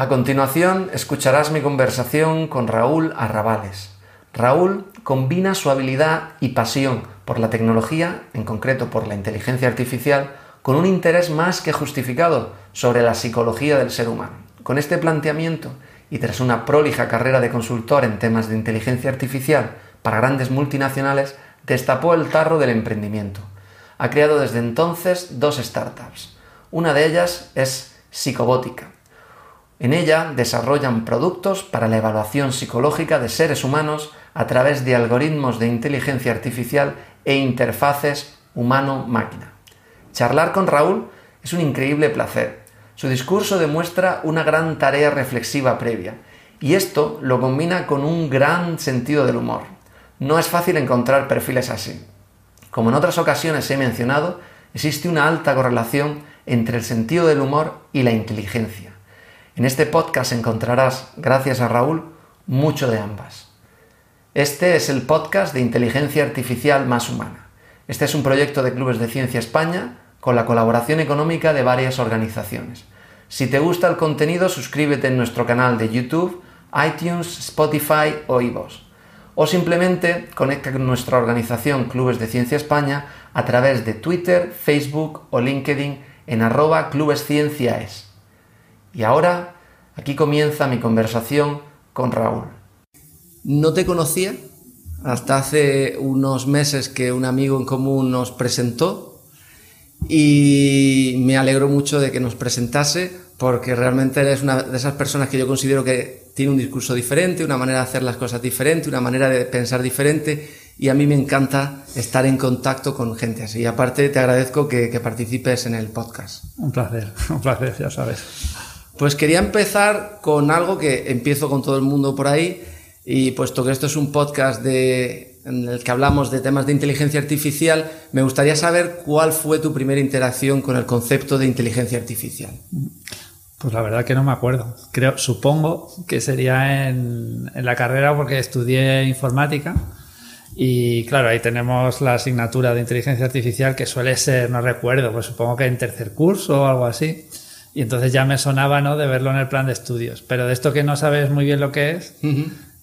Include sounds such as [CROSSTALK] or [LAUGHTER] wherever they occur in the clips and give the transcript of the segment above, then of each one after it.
A continuación, escucharás mi conversación con Raúl Arrabales. Raúl combina su habilidad y pasión por la tecnología, en concreto por la inteligencia artificial, con un interés más que justificado sobre la psicología del ser humano. Con este planteamiento, y tras una prolija carrera de consultor en temas de inteligencia artificial para grandes multinacionales, destapó el tarro del emprendimiento. Ha creado desde entonces dos startups. Una de ellas es Psicobótica, en ella desarrollan productos para la evaluación psicológica de seres humanos a través de algoritmos de inteligencia artificial e interfaces humano-máquina. Charlar con Raúl es un increíble placer. Su discurso demuestra una gran tarea reflexiva previa y esto lo combina con un gran sentido del humor. No es fácil encontrar perfiles así. Como en otras ocasiones he mencionado, existe una alta correlación entre el sentido del humor y la inteligencia. En este podcast encontrarás, gracias a Raúl, mucho de ambas. Este es el podcast de inteligencia artificial más humana. Este es un proyecto de Clubes de Ciencia España con la colaboración económica de varias organizaciones. Si te gusta el contenido, suscríbete en nuestro canal de YouTube, iTunes, Spotify o iVoox. O simplemente conecta con nuestra organización Clubes de Ciencia España a través de Twitter, Facebook o LinkedIn en arroba clubescienciaes. Y ahora, aquí comienza mi conversación con Raúl. No te conocía hasta hace unos meses que un amigo en común nos presentó y me alegro mucho de que nos presentase porque realmente eres una de esas personas que yo considero que tiene un discurso diferente, una manera de hacer las cosas diferente, una manera de pensar diferente y a mí me encanta estar en contacto con gente así. Y aparte te agradezco que, que participes en el podcast. Un placer, [LAUGHS] un placer, ya sabes. Pues quería empezar con algo que empiezo con todo el mundo por ahí y puesto que esto es un podcast en el que hablamos de temas de inteligencia artificial, me gustaría saber cuál fue tu primera interacción con el concepto de inteligencia artificial. Pues la verdad que no me acuerdo. Creo, supongo que sería en, en la carrera porque estudié informática. Y claro, ahí tenemos la asignatura de inteligencia artificial que suele ser, no recuerdo, pues supongo que en tercer curso o algo así. Y entonces ya me sonaba, ¿no? De verlo en el plan de estudios. Pero de esto que no sabes muy bien lo que es,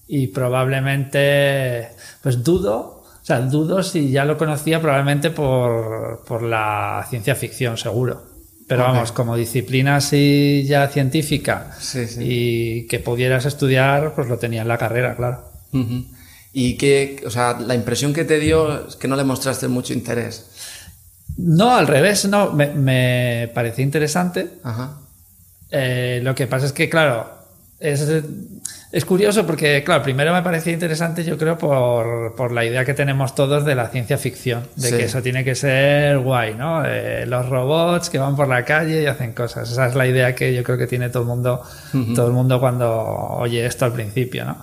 y probablemente, pues dudo, o sea, dudo si ya lo conocía probablemente por, por la ciencia ficción, seguro. Pero vamos, como disciplina así ya científica y que pudieras estudiar, pues lo tenía en la carrera, claro. Y que, o sea, la impresión que te dio es que no le mostraste mucho interés. No, al revés, no, me, me pareció interesante. Eh, lo que pasa es que, claro, es, es, curioso porque, claro, primero me parecía interesante, yo creo, por, por, la idea que tenemos todos de la ciencia ficción, de que eso tiene que ser guay, ¿no? Eh, los robots que van por la calle y hacen cosas. Esa es la idea que yo creo que tiene todo el mundo, todo el mundo cuando oye esto al principio, ¿no?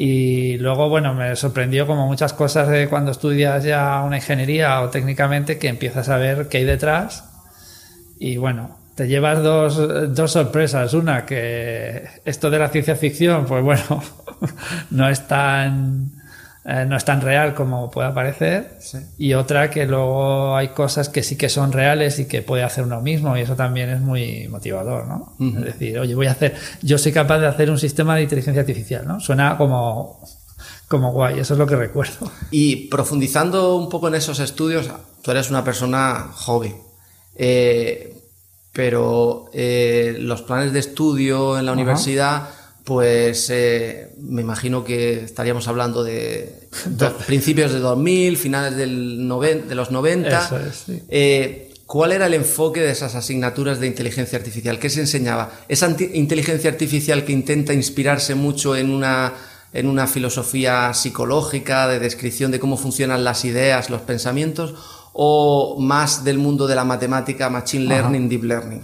Y luego, bueno, me sorprendió como muchas cosas de cuando estudias ya una ingeniería o técnicamente que empiezas a ver qué hay detrás. Y bueno, te llevas dos, dos sorpresas. Una, que esto de la ciencia ficción, pues bueno, [LAUGHS] no es tan eh, no es tan real como puede parecer. Y otra que luego hay cosas que sí que son reales y que puede hacer uno mismo y eso también es muy motivador, ¿no? Es decir, oye, voy a hacer, yo soy capaz de hacer un sistema de inteligencia artificial, ¿no? Suena como, como guay, eso es lo que recuerdo. Y profundizando un poco en esos estudios, tú eres una persona joven. Eh, pero eh, los planes de estudio en la universidad pues eh, me imagino que estaríamos hablando de, [LAUGHS] principios de 2000, finales del de los 90. Eh, ¿Cuál era el enfoque de esas asignaturas de inteligencia artificial? ¿Qué se enseñaba? ¿Esa inteligencia artificial que intenta inspirarse mucho en una, en una filosofía psicológica, de descripción de cómo funcionan las ideas, los pensamientos, o más del mundo de la matemática, machine learning, deep learning?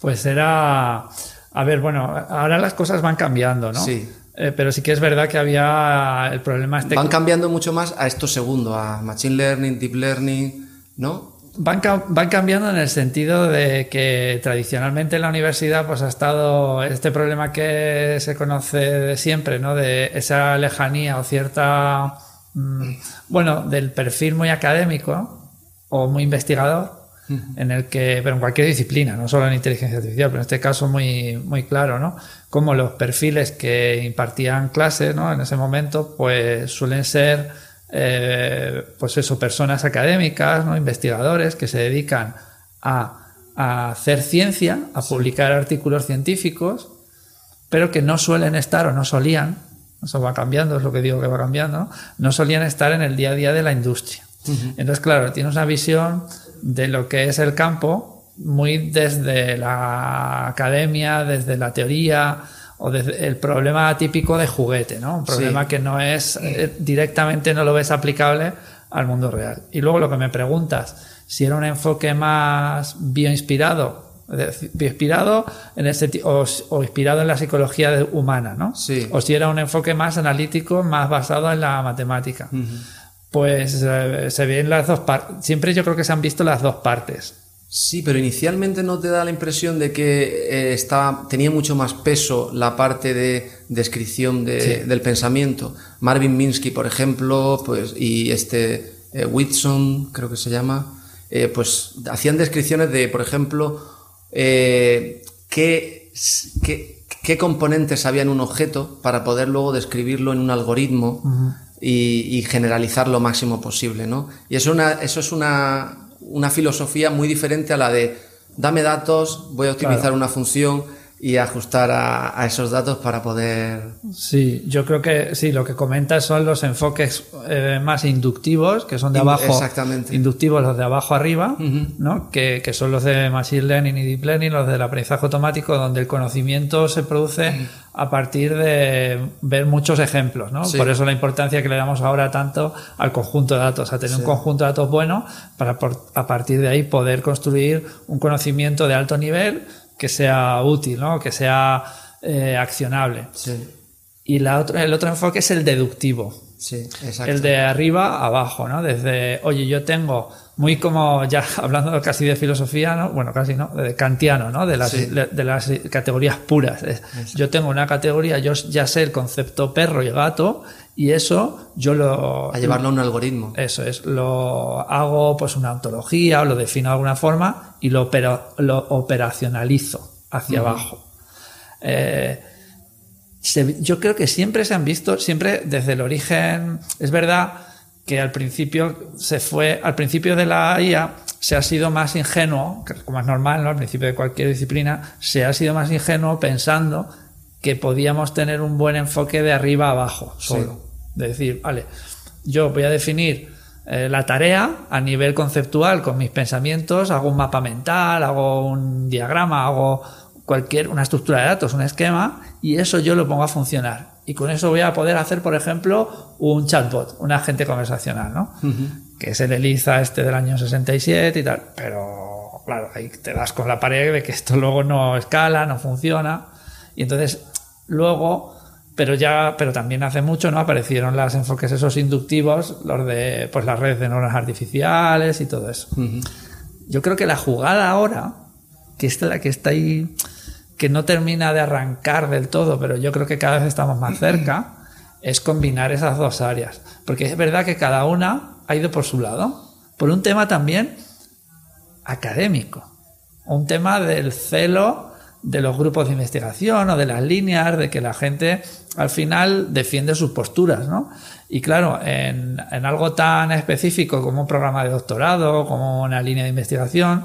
Pues era a ver, bueno, ahora las cosas van cambiando, ¿no? Sí. Eh, pero sí que es verdad que había el problema este. Van cambiando mucho más a esto segundo, a Machine Learning, Deep Learning, ¿no? Van, van, cambiando en el sentido de que tradicionalmente en la universidad pues ha estado este problema que se conoce de siempre, ¿no? De esa lejanía o cierta, mm, bueno, del perfil muy académico o muy investigador en el que, pero en cualquier disciplina, no solo en inteligencia artificial, pero en este caso muy, muy claro, ¿no? Como los perfiles que impartían clases, ¿no? En ese momento, pues suelen ser, eh, pues eso, personas académicas, ¿no? Investigadores que se dedican a, a hacer ciencia, a publicar artículos científicos, pero que no suelen estar o no solían, eso va cambiando, es lo que digo que va cambiando, ¿no? no solían estar en el día a día de la industria. Entonces, claro, tienes una visión de lo que es el campo muy desde la academia, desde la teoría o desde el problema típico de juguete, ¿no? Un problema que no es eh, directamente no lo ves aplicable al mundo real. Y luego lo que me preguntas, si era un enfoque más bioinspirado, bioinspirado en ese o, o, inspirado en la psicología humana, ¿no? Sí. O si era un enfoque más analítico, más basado en la matemática pues eh, se ven las dos partes. Siempre yo creo que se han visto las dos partes. Sí, pero inicialmente no te da la impresión de que eh, estaba, tenía mucho más peso la parte de descripción del pensamiento. Marvin Minsky, por ejemplo, pues, y este eh, Whitson, creo que se llama, pues hacían descripciones de, por ejemplo, qué, qué, qué, componentes había en un objeto para poder luego describirlo en un algoritmo y, generalizar lo máximo posible, ¿no? Y eso, una, eso es una, una, filosofía muy diferente a la de dame datos, voy a optimizar una función y ajustar a, esos datos para poder. Sí, yo creo que sí, lo que comentas son los enfoques eh, más inductivos, que son de abajo. Exactamente. Inductivos, los de abajo arriba, ¿no? Que, que, son los de Machine Learning y Deep Learning, los del aprendizaje automático, donde el conocimiento se produce a partir de ver muchos ejemplos, ¿no? Por eso la importancia que le damos ahora tanto al conjunto de datos, a tener un conjunto de datos bueno para a partir de ahí poder construir un conocimiento de alto nivel que sea útil, ¿no? que sea eh, accionable. Y la el otro enfoque es el deductivo. Sí, exacto. El de arriba a abajo, ¿no? Desde, oye, yo tengo, muy como ya hablando casi de filosofía, ¿no? Bueno, casi, ¿no? De kantiano, ¿no? De las, de las categorías puras. Yo tengo una categoría, yo ya sé el concepto perro y gato, y eso yo lo... A llevarlo a un algoritmo. Eso es, lo hago pues una ontología o lo defino de alguna forma y lo, lo operacionalizo hacia abajo. Eh, yo creo que siempre se han visto, siempre desde el origen, es verdad que al principio se fue, al principio de la IA se ha sido más ingenuo, como es normal, ¿no? Al principio de cualquier disciplina, se ha sido más ingenuo pensando que podíamos tener un buen enfoque de arriba a abajo, solo. De decir, vale, yo voy a definir eh, la tarea a nivel conceptual con mis pensamientos, hago un mapa mental, hago un diagrama, hago cualquier, una estructura de datos, un esquema, y eso yo lo pongo a funcionar. Y con eso voy a poder hacer, por ejemplo, un chatbot, un agente conversacional, ¿no? Que es el ELIZA este del año 67 y tal. Pero, claro, ahí te das con la pared de que esto luego no escala, no funciona. Y entonces, luego, pero ya, pero también hace mucho, ¿no? Aparecieron los enfoques esos inductivos, los de, pues las redes de neuronas artificiales y todo eso. Yo creo que la jugada ahora, que es la que está ahí, que no termina de arrancar del todo, pero yo creo que cada vez estamos más [CLEARS THROAT] cerca, es combinar esas dos áreas. Porque es verdad que cada una ha ido por su lado, por un tema también académico, un tema del celo de los grupos de investigación o de las líneas, de que la gente al final defiende sus posturas, ¿no? Y claro, en, algo tan específico como un programa de doctorado, como una línea de investigación,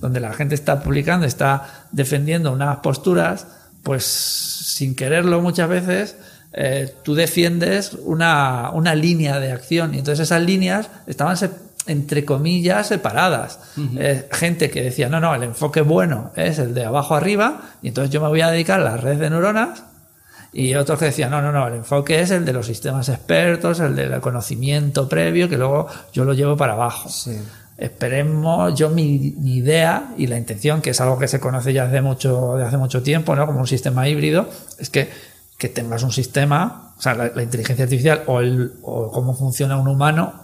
donde la gente está publicando, está defendiendo unas posturas, pues sin quererlo muchas veces, eh, tú defiendes una, una, línea de acción y entonces esas líneas estaban entre comillas, separadas. Eh, gente que decía, no, no, el enfoque bueno es el de abajo arriba, y entonces yo me voy a dedicar a la red de neuronas, y otros que decían, no, no, no, el enfoque es el de los sistemas expertos, el del conocimiento previo, que luego yo lo llevo para abajo. Esperemos, yo mi, idea y la intención, que es algo que se conoce ya hace mucho, de hace mucho tiempo, ¿no? como un sistema híbrido, es que, que tengas un sistema, o sea, la, inteligencia artificial o, el, o cómo funciona un humano,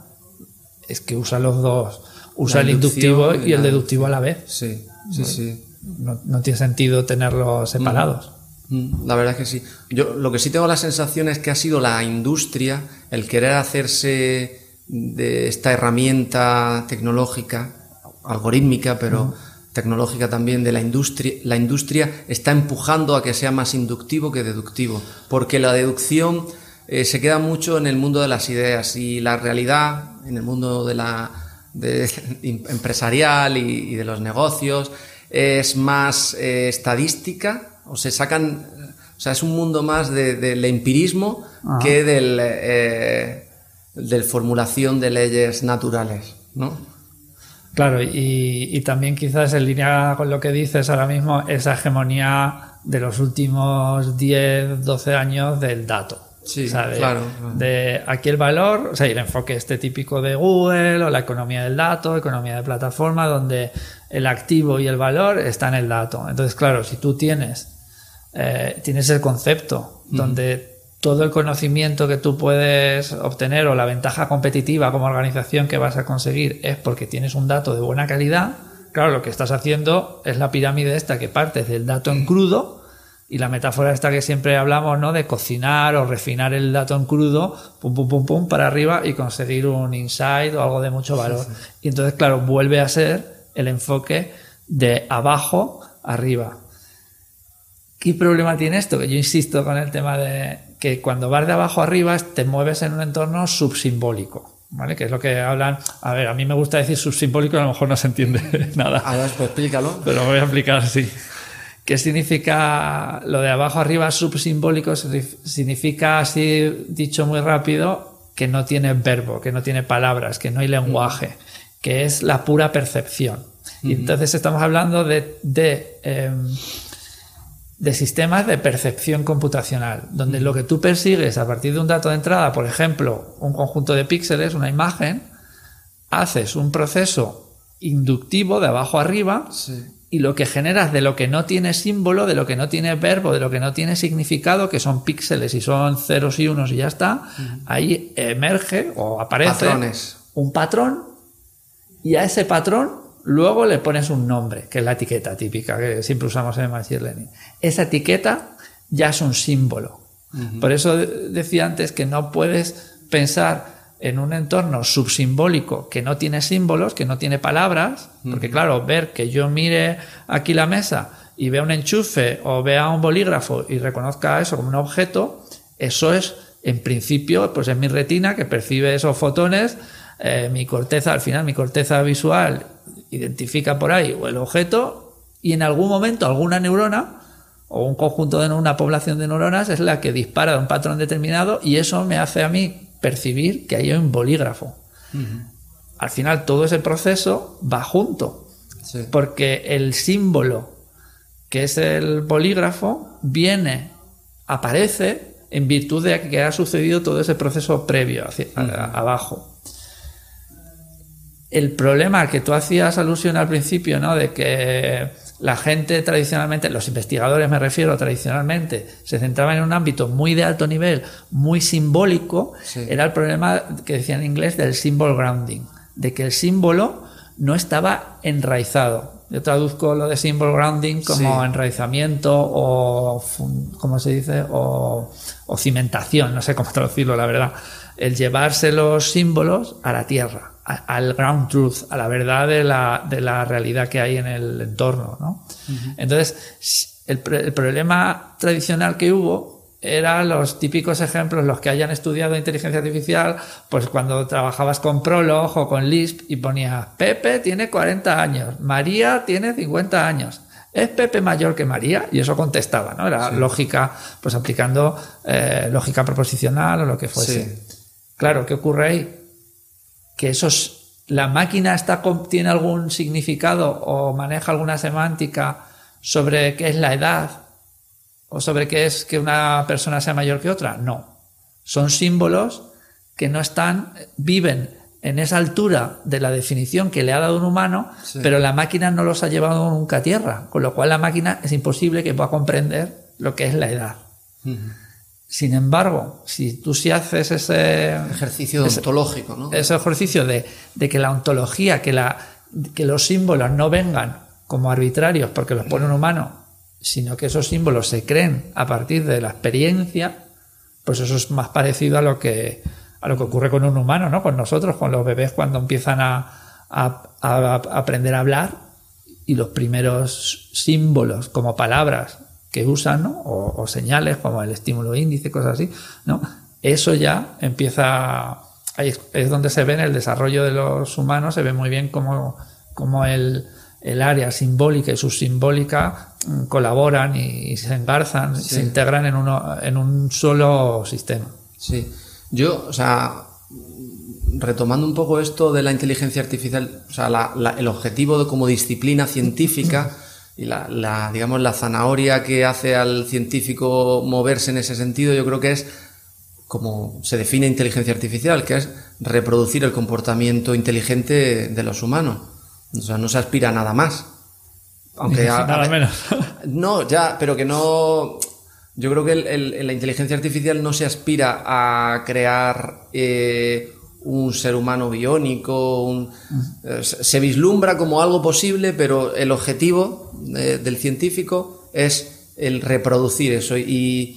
es que usa los dos, usa el inductivo y, el deductivo a la vez. Sí, sí, sí. No, tiene sentido tenerlos separados. Mm, mm, la verdad es que sí. Yo lo que sí tengo la sensación es que ha sido la industria el querer hacerse de esta herramienta tecnológica algorítmica, pero tecnológica también de la industria, la industria está empujando a que sea más inductivo que deductivo, porque la deducción eh, se queda mucho en el mundo de las ideas y la realidad, en el mundo de la [LAUGHS] empresarial y, de los negocios, es más eh, estadística, o se sacan, o sea, es un mundo más del empirismo que del, eh, del formulación de leyes naturales, ¿no? Claro, y, también quizás en línea con lo que dices ahora mismo, esa hegemonía de los últimos 10, 12 años del dato. Sí, claro, De aquí el valor, o sea, el enfoque este típico de Google o la economía del dato, economía de plataforma, donde el activo y el valor están en el dato. Entonces, claro, si tú tienes, eh, tienes el concepto donde todo el conocimiento que tú puedes obtener o la ventaja competitiva como organización que vas a conseguir es porque tienes un dato de buena calidad, claro, lo que estás haciendo es la pirámide esta que partes del dato en crudo y la metáfora esta que siempre hablamos, ¿no? De cocinar o refinar el dato en crudo, pum, pum, pum, pum, para arriba y conseguir un insight o algo de mucho valor. Y entonces, claro, vuelve a ser el enfoque de abajo arriba. ¿Qué problema tiene esto? Que yo insisto con el tema de que cuando vas de abajo arriba te mueves en un entorno subsimbólico. ¿Vale? Que es lo que hablan. A ver, a mí me gusta decir subsimbólico, a lo mejor no se entiende [LAUGHS] nada. A ver, pues explícalo. Pero voy a explicar, sí. ¿Qué significa lo de abajo arriba subsimbólico? Significa, así dicho muy rápido, que no tiene verbo, que no tiene palabras, que no hay lenguaje, que es la pura percepción. Y entonces estamos hablando de, de em, de sistemas de percepción computacional, donde lo que tú persigues a partir de un dato de entrada, por ejemplo, un conjunto de píxeles, una imagen, haces un proceso inductivo de abajo arriba y lo que generas de lo que no tiene símbolo, de lo que no tiene verbo, de lo que no tiene significado, que son píxeles y son ceros y unos y ya está, ahí emerge o aparece un patrón y a ese patrón Luego le pones un nombre, que es la etiqueta típica que siempre usamos en Machine Learning. Esa etiqueta ya es un símbolo. Por eso decía antes que no puedes pensar en un entorno subsimbólico que no tiene símbolos, que no tiene palabras, porque claro, ver que yo mire aquí la mesa y vea un enchufe o vea un bolígrafo y reconozca eso como un objeto, eso es, en principio, pues es mi retina que percibe esos fotones, eh, mi corteza, al final mi corteza visual identifica por ahí o el objeto y en algún momento alguna neurona o un conjunto de una población de neuronas es la que dispara un patrón determinado y eso me hace a mí percibir que hay un bolígrafo. Al final todo ese proceso va junto, porque el símbolo que es el bolígrafo viene, aparece en virtud de que ha sucedido todo ese proceso previo hacia, abajo el problema que tú hacías alusión al principio, ¿no? De que la gente tradicionalmente, los investigadores me refiero tradicionalmente, se centraban en un ámbito muy de alto nivel, muy simbólico, era el problema que decía en inglés del symbol grounding, de que el símbolo no estaba enraizado. Yo traduzco lo de symbol grounding como enraizamiento o, ¿cómo se dice? O, o cimentación, no sé cómo [LAUGHS] traducirlo, la verdad. El llevarse los símbolos a la tierra al ground truth, a la verdad de la, de la realidad que hay en el entorno. ¿no? Entonces, el, el, problema tradicional que hubo eran los típicos ejemplos, los que hayan estudiado inteligencia artificial, pues cuando trabajabas con Prolog o con Lisp y ponías Pepe tiene 40 años, María tiene 50 años. ¿Es Pepe mayor que María? Y eso contestaba, ¿no? Era lógica, pues aplicando eh, lógica proposicional o lo que fuese. Claro, ¿qué ocurre ahí? que esos, la máquina está, tiene algún significado o maneja alguna semántica sobre qué es la edad o sobre qué es que una persona sea mayor que otra. No. Son símbolos que no están, viven en esa altura de la definición que le ha dado un humano, pero la máquina no los ha llevado nunca a tierra, con lo cual la máquina es imposible que pueda comprender lo que es la edad. Sin embargo, si tú sí haces ese ejercicio ontológico, ¿no? ese ejercicio de, que la ontología, que, la, que los símbolos no vengan como arbitrarios porque los pone un humano, sino que esos símbolos se creen a partir de la experiencia, pues eso es más parecido a lo que, a lo que ocurre con un humano, ¿no? Con nosotros, con los bebés cuando empiezan a, a, aprender a hablar y los primeros símbolos como palabras que usan o, señales como el estímulo índice, cosas así, ¿no? eso ya empieza, ahí es donde se ve en el desarrollo de los humanos, se ve muy bien cómo, cómo el, el área simbólica y subsimbólica mm, colaboran y, se engarzan, se integran en, uno, en un solo sistema. Sí, yo, o sea, retomando un poco esto de la inteligencia artificial, o sea, el objetivo de como disciplina científica [LAUGHS] y la, digamos, la zanahoria que hace al científico moverse en ese sentido, yo creo que es como se define inteligencia artificial, que es reproducir el comportamiento inteligente de los humanos. O sea, no se aspira a nada más. Aunque nada menos. [LAUGHS] No, ya, pero que no. Yo creo que la inteligencia artificial no se aspira a crear eh, un ser humano biónico. Eh, se vislumbra como algo posible, pero el objetivo eh, del científico es el reproducir eso. Y,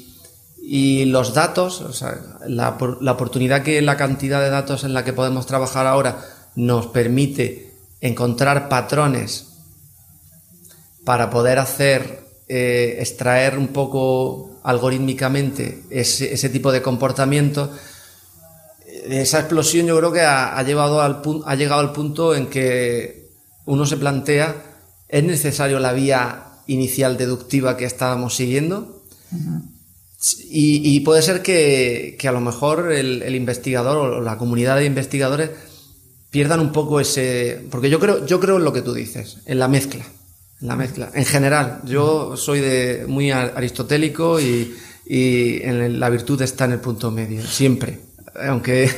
los datos, o sea, la, oportunidad que la cantidad de datos en la que podemos trabajar ahora nos permite encontrar patrones para poder hacer, eh, extraer un poco algorítmicamente ese, tipo de comportamiento, esa explosión yo creo que ha, llevado al, ha llegado al punto en que uno se plantea, ¿es necesario la vía inicial deductiva que estábamos siguiendo? y, puede ser que, a lo mejor el investigador o la comunidad de investigadores pierdan un poco ese. Porque yo creo, yo creo en lo que tú dices, en la mezcla. En la mezcla. En general, yo soy de muy aristotélico y, en la virtud está en el punto medio, siempre. Aunque,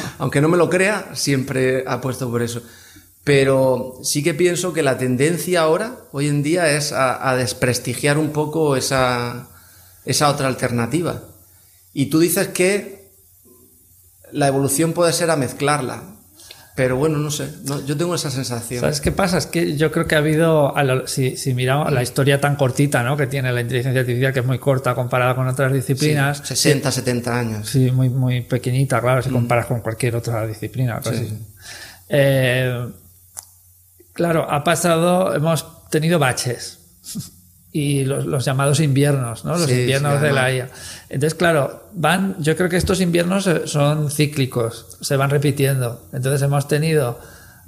[LAUGHS] aunque no me lo crea, siempre apuesto por eso. Pero sí que pienso que la tendencia ahora, hoy en día, es a, a desprestigiar un poco esa, esa otra alternativa. Y tú dices que la evolución puede ser a mezclarla. Pero bueno, no sé, yo tengo esa sensación. ¿Sabes qué pasa? Es que yo creo que ha habido, si, si, miramos la historia tan cortita ¿no? que tiene la inteligencia artificial, que es muy corta comparada con otras disciplinas. 60, 70 años. Sí, muy, muy pequeñita, claro, si mm. comparas con cualquier otra disciplina. Eh, claro, ha pasado, hemos tenido baches [LAUGHS] y los, llamados inviernos, ¿no? Los inviernos de la IA. Entonces, claro, van, yo creo que estos inviernos eh, son cíclicos, se van repitiendo. Entonces hemos tenido,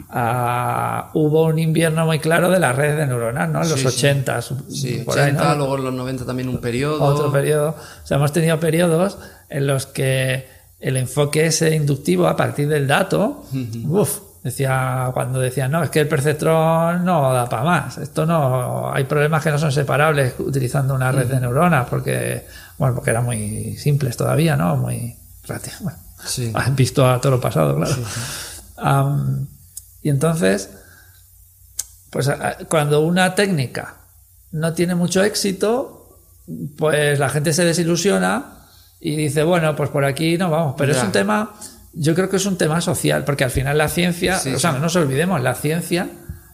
ah, hubo un invierno muy claro de la red de neuronas, ¿no? En los 80. Sí, 80, luego en los 90 también un periodo. Otro periodo. O sea, hemos tenido periodos en los que el enfoque ese inductivo a partir del dato, uff, Decía, cuando decían, no, es que el perceptrón no da para más. Esto no, hay problemas que no son separables utilizando una red de neuronas, porque, bueno, porque eran muy simples todavía, ¿no? Muy bueno, sí. [LAUGHS] Han visto a todo lo pasado, claro. y entonces, pues cuando una técnica no tiene mucho éxito, pues la gente se desilusiona y dice, bueno, pues por aquí no vamos. Pero es un tema yo creo que es un tema social, porque al final la ciencia, o sea, no nos olvidemos, la ciencia,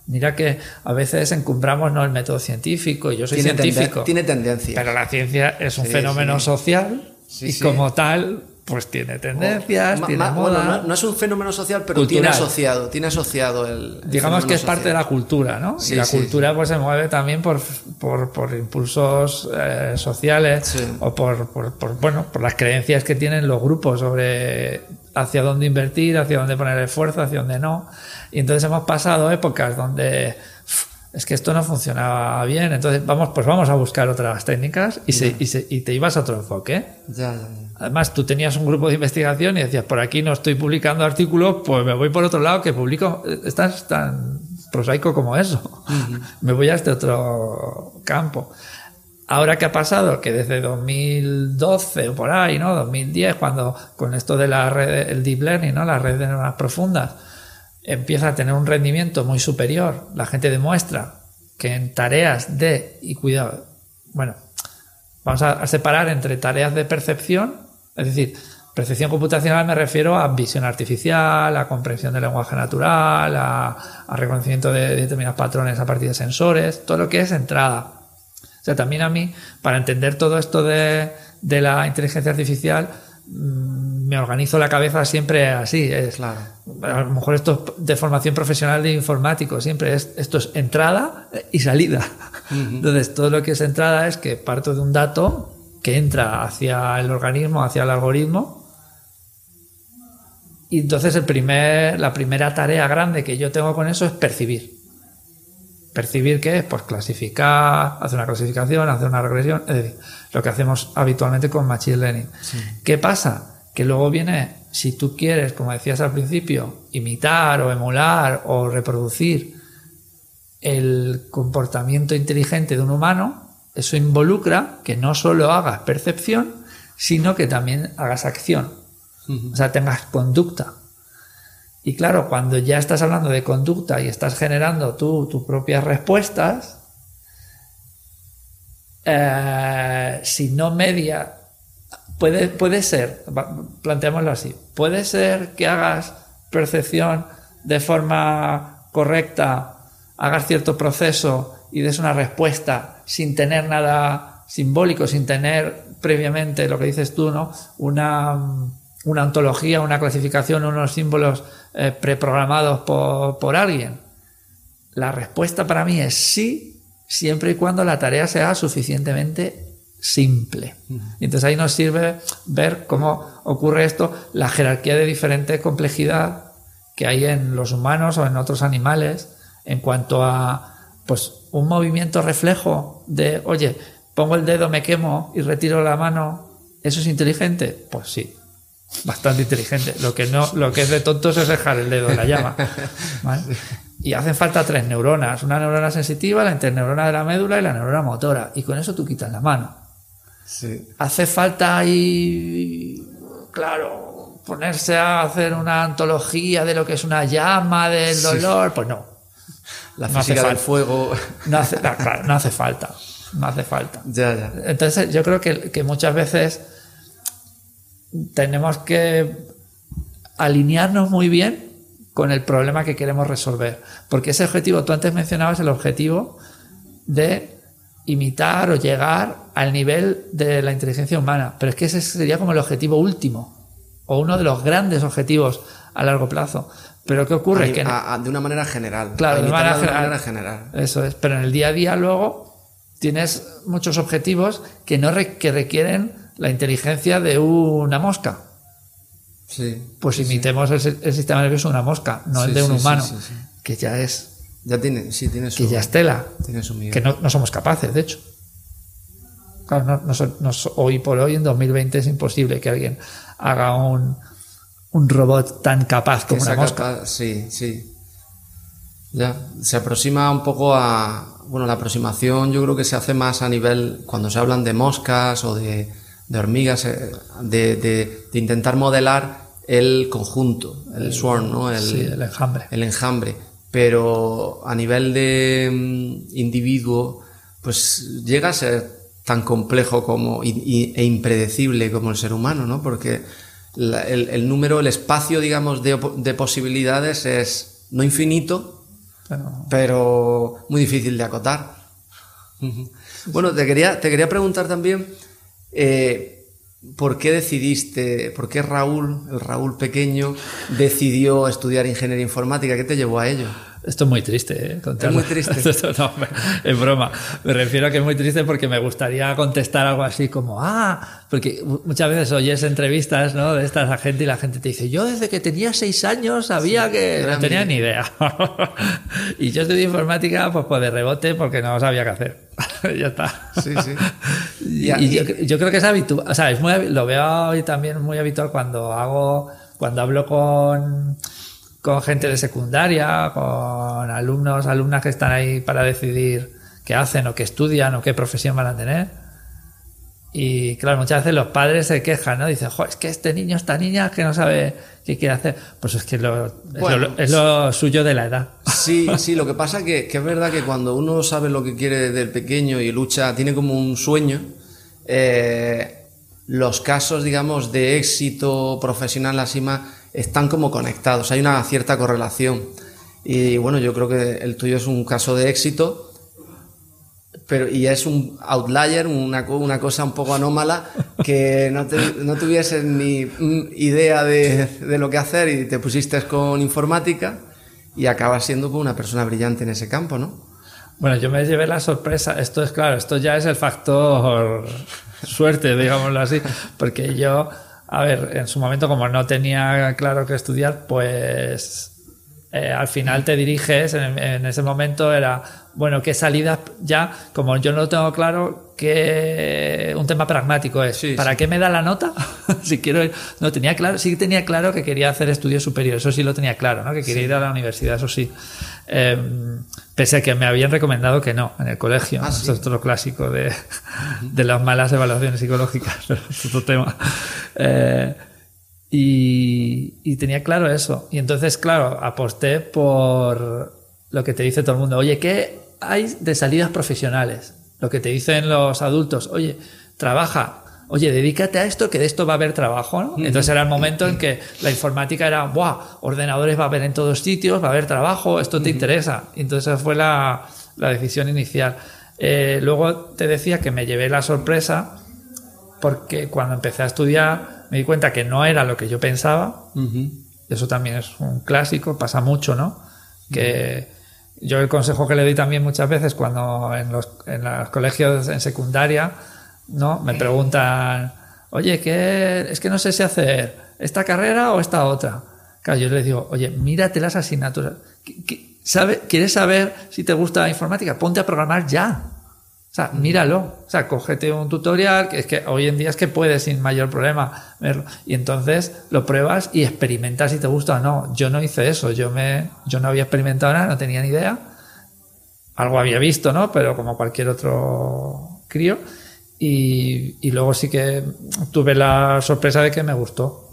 mira que a veces encumbramos no el método científico, y yo soy científico. tiene tendencia. Pero la ciencia es un fenómeno social y como tal pues tiene tendencias, tiene moda. no, es un fenómeno social, pero tiene asociado, tiene asociado el. Digamos que es parte de la cultura, ¿no? y la cultura pues se mueve también por, por, impulsos eh, sociales o por, por, bueno, por las creencias que tienen los grupos sobre hacia dónde invertir, hacia dónde poner esfuerzo, hacia dónde no. Y entonces hemos pasado épocas donde es que esto no funcionaba bien, entonces vamos, pues vamos a buscar otras técnicas y, se, y, te ibas a otro enfoque. Además, tú tenías un grupo de investigación y decías, por aquí no estoy publicando artículos, pues me voy por otro lado que publico, estás tan prosaico como eso. [LAUGHS] me voy a este otro campo. Ahora que ha pasado, que desde 2012 o por ahí, ¿no? 2010, cuando con esto de la red, el deep learning, ¿no? La red de neuronas profundas, empieza a tener un rendimiento muy superior, la gente demuestra que en tareas de, y cuidado, bueno, vamos a, separar entre tareas de percepción, es decir, percepción computacional me refiero a visión artificial, a comprensión del lenguaje natural, a, reconocimiento de, determinados patrones a partir de sensores, todo lo que es entrada. O sea, también a mí, para entender todo esto de, de la inteligencia artificial, mm, me organizo la cabeza siempre así. Es, claro. A lo mejor esto es de formación profesional de informático, siempre es, esto es entrada y salida. Entonces, todo lo que es entrada es que parto de un dato que entra hacia el organismo, hacia el algoritmo. Y entonces el primer, la primera tarea grande que yo tengo con eso es percibir. ¿Percibir qué es? Pues clasificar, hacer una clasificación, hacer una regresión, es decir, lo que hacemos habitualmente con Machine Learning. ¿Qué pasa? Que luego viene, si tú quieres, como decías al principio, imitar o emular o reproducir el comportamiento inteligente de un humano, eso involucra que no solo hagas percepción, sino que también hagas acción. O sea, tengas conducta. Y claro, cuando ya estás hablando de conducta y estás generando tú tus propias respuestas, eh, si no media, puede, puede ser, planteémoslo así, puede ser que hagas percepción de forma correcta, hagas cierto proceso y des una respuesta sin tener nada simbólico, sin tener previamente lo que dices tú, ¿no? Una, una ontología, una clasificación, unos símbolos eh, preprogramados por, por alguien? La respuesta para mí es sí, siempre y cuando la tarea sea suficientemente simple. Y entonces ahí nos sirve ver cómo ocurre esto, la jerarquía de diferente complejidad que hay en los humanos o en otros animales en cuanto a pues un movimiento reflejo de, oye, pongo el dedo, me quemo y retiro la mano, ¿eso es inteligente? Pues sí bastante inteligente. Lo que no, lo que es de tontos es dejar el dedo en la llama. [LAUGHS] Y hacen falta tres neuronas, una neurona sensitiva, la interneurona de la médula y la neurona motora. Y con eso tú quitas la mano. Hace falta ahí, claro, ponerse a hacer una antología de lo que es una llama del dolor. Pues no. La física del fuego. No hace, no hace falta. No hace falta. Ya, ya. Entonces, yo creo que, que muchas veces tenemos que alinearnos muy bien con el problema que queremos resolver. Porque ese objetivo, tú antes mencionabas el objetivo de imitar o llegar al nivel de la inteligencia humana, pero es que ese sería como el objetivo último o uno de los grandes objetivos a largo plazo. Pero ¿qué ocurre? que de una manera general. Claro, de, manera, general, general. Eso es. Pero en el día a día luego tienes muchos objetivos que no que requieren la inteligencia de una mosca. Sí. Pues imitemos El, sistema nervioso de una mosca, no el de un humano, que ya es. Ya tiene, sí, tiene Que ya es tela. Tiene su que no, somos capaces, de hecho. Claro, no, hoy por hoy, en 2020, es imposible que alguien haga un, un robot tan capaz como una mosca. sí, sí. Ya, se aproxima un poco a. Bueno, la aproximación yo creo que se hace más a nivel. Cuando se hablan de moscas o de de hormigas, eh, de, de, intentar modelar el conjunto, el swarm, ¿no? El, el enjambre. El enjambre. Pero a nivel de mm, individuo, pues llega a ser tan complejo como e impredecible como el ser humano, ¿no? Porque el, el, número, el espacio, digamos, de, de posibilidades es no infinito, pero, muy difícil de acotar. Bueno, te quería, te quería preguntar también eh, ¿Por qué decidiste, por qué Raúl, el Raúl pequeño, decidió estudiar ingeniería informática? ¿Qué te llevó a ello? Esto es muy triste, ¿eh? Es muy triste. [LAUGHS] no, es broma. Me refiero a que es muy triste porque me gustaría contestar algo así como, ah, porque muchas veces oyes entrevistas, ¿no? De estas a gente y la gente te dice, yo desde que tenía seis años sabía que no tenía ni idea. [LAUGHS] y yo estudié informática, pues, pues de rebote porque no sabía qué hacer. [LAUGHS] ya está. Sí, sí. y, yo, creo que es habitual, o sea, es muy, lo veo hoy también muy habitual cuando hago, cuando hablo con con gente de secundaria, con alumnos, alumnas que están ahí para decidir qué hacen o qué estudian o qué profesión van a tener. Y claro, muchas veces los padres se quejan, ¿no? Dicen, es que este niño, esta niña que no sabe qué quiere hacer. Pues es que lo, es, lo, suyo de la edad. Sí, [LAUGHS] sí, lo que pasa que, que es verdad que cuando uno sabe lo que quiere desde pequeño y lucha, tiene como un sueño, eh, los casos, digamos, de éxito profesional así más están como conectados, hay una cierta correlación. Y bueno, yo creo que el tuyo es un caso de éxito, pero y es un outlier, una, una cosa un poco anómala, que no, no tuvieses ni idea de, de, lo que hacer y te pusiste con informática y acabas siendo una persona brillante en ese campo, ¿no? Bueno, yo me llevé la sorpresa, esto es claro, esto ya es el factor suerte, digámoslo así, porque yo, a ver, en su momento como no tenía claro qué estudiar, pues eh, al final te diriges, en, ese momento era, bueno, ¿qué salida ya? Como yo no lo tengo claro, que un tema pragmático es, ¿para qué me da la nota? [LAUGHS] si quiero no tenía claro, sí tenía claro que quería hacer estudios superiores, eso sí lo tenía claro, ¿no? Que quería ir a la universidad, eso sí. Em, pese a que me habían recomendado que no, en el colegio. Ah, eso es otro clásico de, de, las malas evaluaciones psicológicas, [LAUGHS] es otro tema. Eh, y, tenía claro eso. Y entonces, claro, aposté por lo que te dice todo el mundo. Oye, ¿qué hay de salidas profesionales? Lo que te dicen los adultos. Oye, trabaja. Oye, dedícate a esto, que de esto va a haber trabajo, ¿no? Entonces era el momento en que la informática era, ¡buah! Ordenadores va a haber en todos sitios, va a haber trabajo, esto te interesa. Y entonces esa fue la, la decisión inicial. Eh, luego te decía que me llevé la sorpresa porque cuando empecé a estudiar me di cuenta que no era lo que yo pensaba. Eso también es un clásico, pasa mucho, ¿no? Que yo el consejo que le doy también muchas veces cuando en los, en los colegios en secundaria, ¿no? Me preguntan, oye, ¿qué, es que no sé si hacer esta carrera o esta otra. Claro, yo les digo, oye, mírate las asignaturas. ¿Sabe, ¿Quieres saber si te gusta la informática? Ponte a programar ya. O sea, míralo. O sea, cógete un tutorial, que es que hoy en día es que puedes sin mayor problema verlo. Y entonces lo pruebas y experimentas si te gusta o no. Yo no hice eso. Yo me, yo no había experimentado nada, no tenía ni idea. Algo había visto, ¿no? Pero como cualquier otro crío. Y, y luego sí que tuve la sorpresa de que me gustó.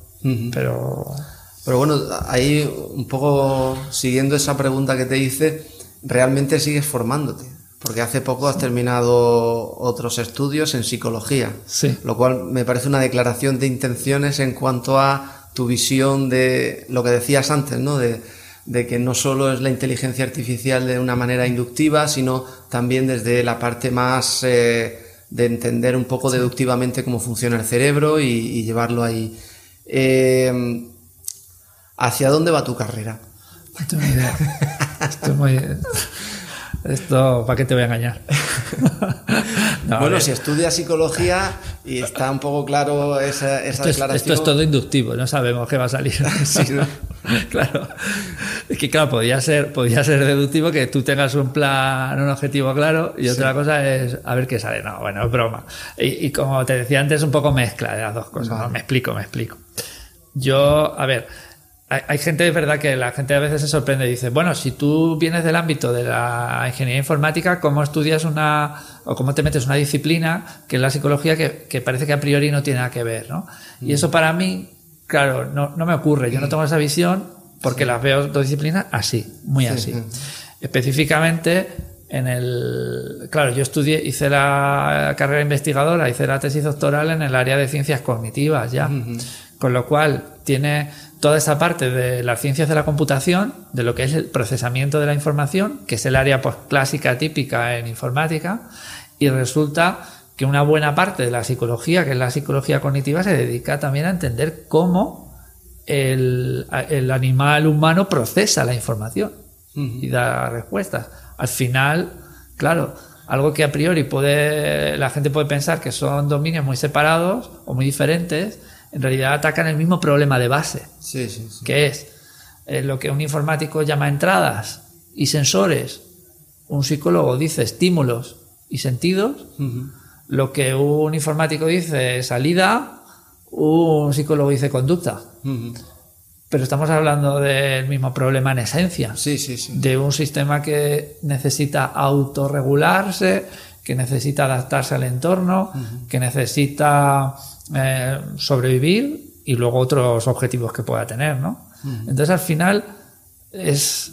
Pero. Pero bueno, ahí un poco siguiendo esa pregunta que te hice, realmente sigues formándote. Porque hace poco has terminado otros estudios en psicología, sí. lo cual me parece una declaración de intenciones en cuanto a tu visión de lo que decías antes, ¿no? De, que no solo es la inteligencia artificial de una manera inductiva, sino también desde la parte más eh, de entender un poco deductivamente cómo funciona el cerebro y, llevarlo ahí. Eh, ¿Hacia dónde va tu carrera? No tengo idea. [LAUGHS] Estoy muy... Esto, ¿para qué te voy a engañar? [LAUGHS] bueno, si estudias psicología y está un poco claro esa, esa esto declaración. Es, esto es todo inductivo, no sabemos qué va a salir. [LAUGHS] [LAUGHS] claro. Es que, claro, podría ser, podría ser deductivo que tú tengas un plan, un objetivo claro, y otra cosa es a ver qué sale. No, bueno, es broma. Y, como te decía antes, un poco mezcla de las dos cosas. Me explico, me explico. Yo, a ver hay, gente, es verdad que la gente a veces se sorprende y dice, bueno, si tú vienes del ámbito de la ingeniería informática, ¿cómo estudias una, o cómo te metes una disciplina que es la psicología que, parece que a priori no tiene nada que ver, ¿no? Y eso para mí, claro, no, no me ocurre, yo no tengo esa visión porque las veo dos disciplinas así, muy así. Específicamente, en el, claro, yo estudié, hice la carrera investigadora, hice la tesis doctoral en el área de ciencias cognitivas ya, con lo cual tiene toda esa parte de las ciencias de la computación, de lo que es el procesamiento de la información, que es el área pues, clásica típica en informática, y resulta que una buena parte de la psicología, que es la psicología cognitiva, se dedica también a entender cómo el, animal humano procesa la información y da respuestas. Al final, claro, algo que a priori puede, la gente puede pensar que son dominios muy separados o muy diferentes, en realidad atacan el mismo problema de base, que es eh, lo que un informático llama entradas y sensores, un psicólogo dice estímulos y sentidos, lo que un informático dice salida, un psicólogo dice conducta. Pero estamos hablando del mismo problema en esencia, de un sistema que necesita autorregularse, que necesita adaptarse al entorno, que necesita eh, sobrevivir y luego otros objetivos que pueda tener, ¿no? Entonces al final es,